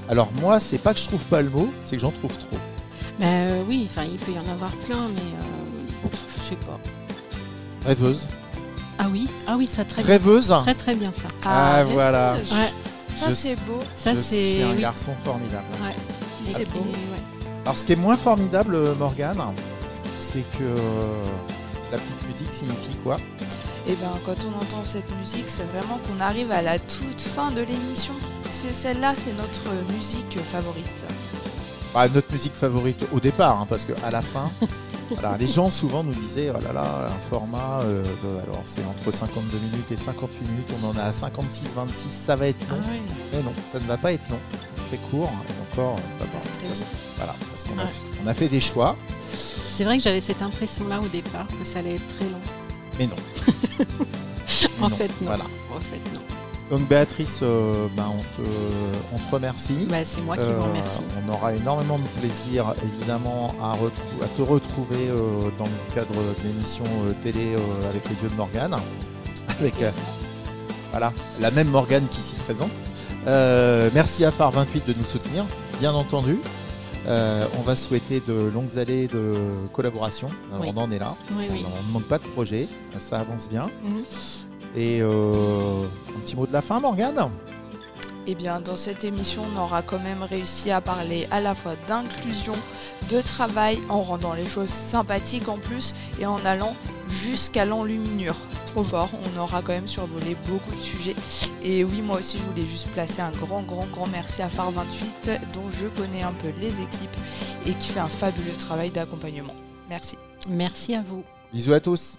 Alors moi, c'est pas que je trouve pas le mot, c'est que j'en trouve trop. Mais euh, oui, enfin, il peut y en avoir plein, mais euh, je sais pas. Rêveuse. Ah oui, ah oui, ça très bien. Rêveuse. Très très bien ça. Ah, voilà. rêveuse. Ouais, Ça, c'est beau. ça c'est. un oui. garçon formidable. Ouais. C'est Et- beau. ouais. Alors ce qui est moins formidable, Morgane, c'est que la petite musique signifie quoi? Et bien, quand on entend cette musique, c'est vraiment qu'on arrive à la toute fin de l'émission. Celle-là, c'est notre musique favorite. Bah, Notre musique favorite au départ, hein, parce qu'à la fin, voilà, les gens souvent nous disaient oh là là, un format, euh, de- alors c'est entre 52 minutes et 58 minutes, on en a à 56-26, ça va être Ah long. ouais. Mais non, ça ne va pas être long, très court, et encore, pas C'est très parce- vite. voilà, parce qu'on a, on a fait des choix, C'est vrai que j'avais cette impression-là au départ que ça allait être très long. mais non. En non, fait, non. Voilà. En fait, non. Donc Béatrice, euh, ben, on, te, on te remercie. Bah, c'est moi qui Euh, vous remercie. On aura énormément de plaisir, évidemment, à, te retrouver euh, dans le cadre de l'émission euh, télé euh, avec les vieux de Morgane. Avec euh, voilà, la même Morgane qui s'y présente. Euh, merci à Phare 28 de nous soutenir, bien entendu. Euh, on va souhaiter de longues années de collaboration. Euh, Oui. On en est là. Oui, oui. On ne manque pas de projet. Ça avance bien. Mhm. Et euh, un petit mot de la fin, Morgane? Eh bien, dans cette émission, on aura quand même réussi à parler à la fois d'inclusion, de travail, en rendant les choses sympathiques en plus et en allant jusqu'à l'enluminure. Trop fort, on aura quand même survolé beaucoup de sujets. Et oui, moi aussi, je voulais juste placer un grand, grand, grand merci à Phare 28, dont je connais un peu les équipes et qui fait un fabuleux travail d'accompagnement. Merci. Merci à vous. Bisous à tous.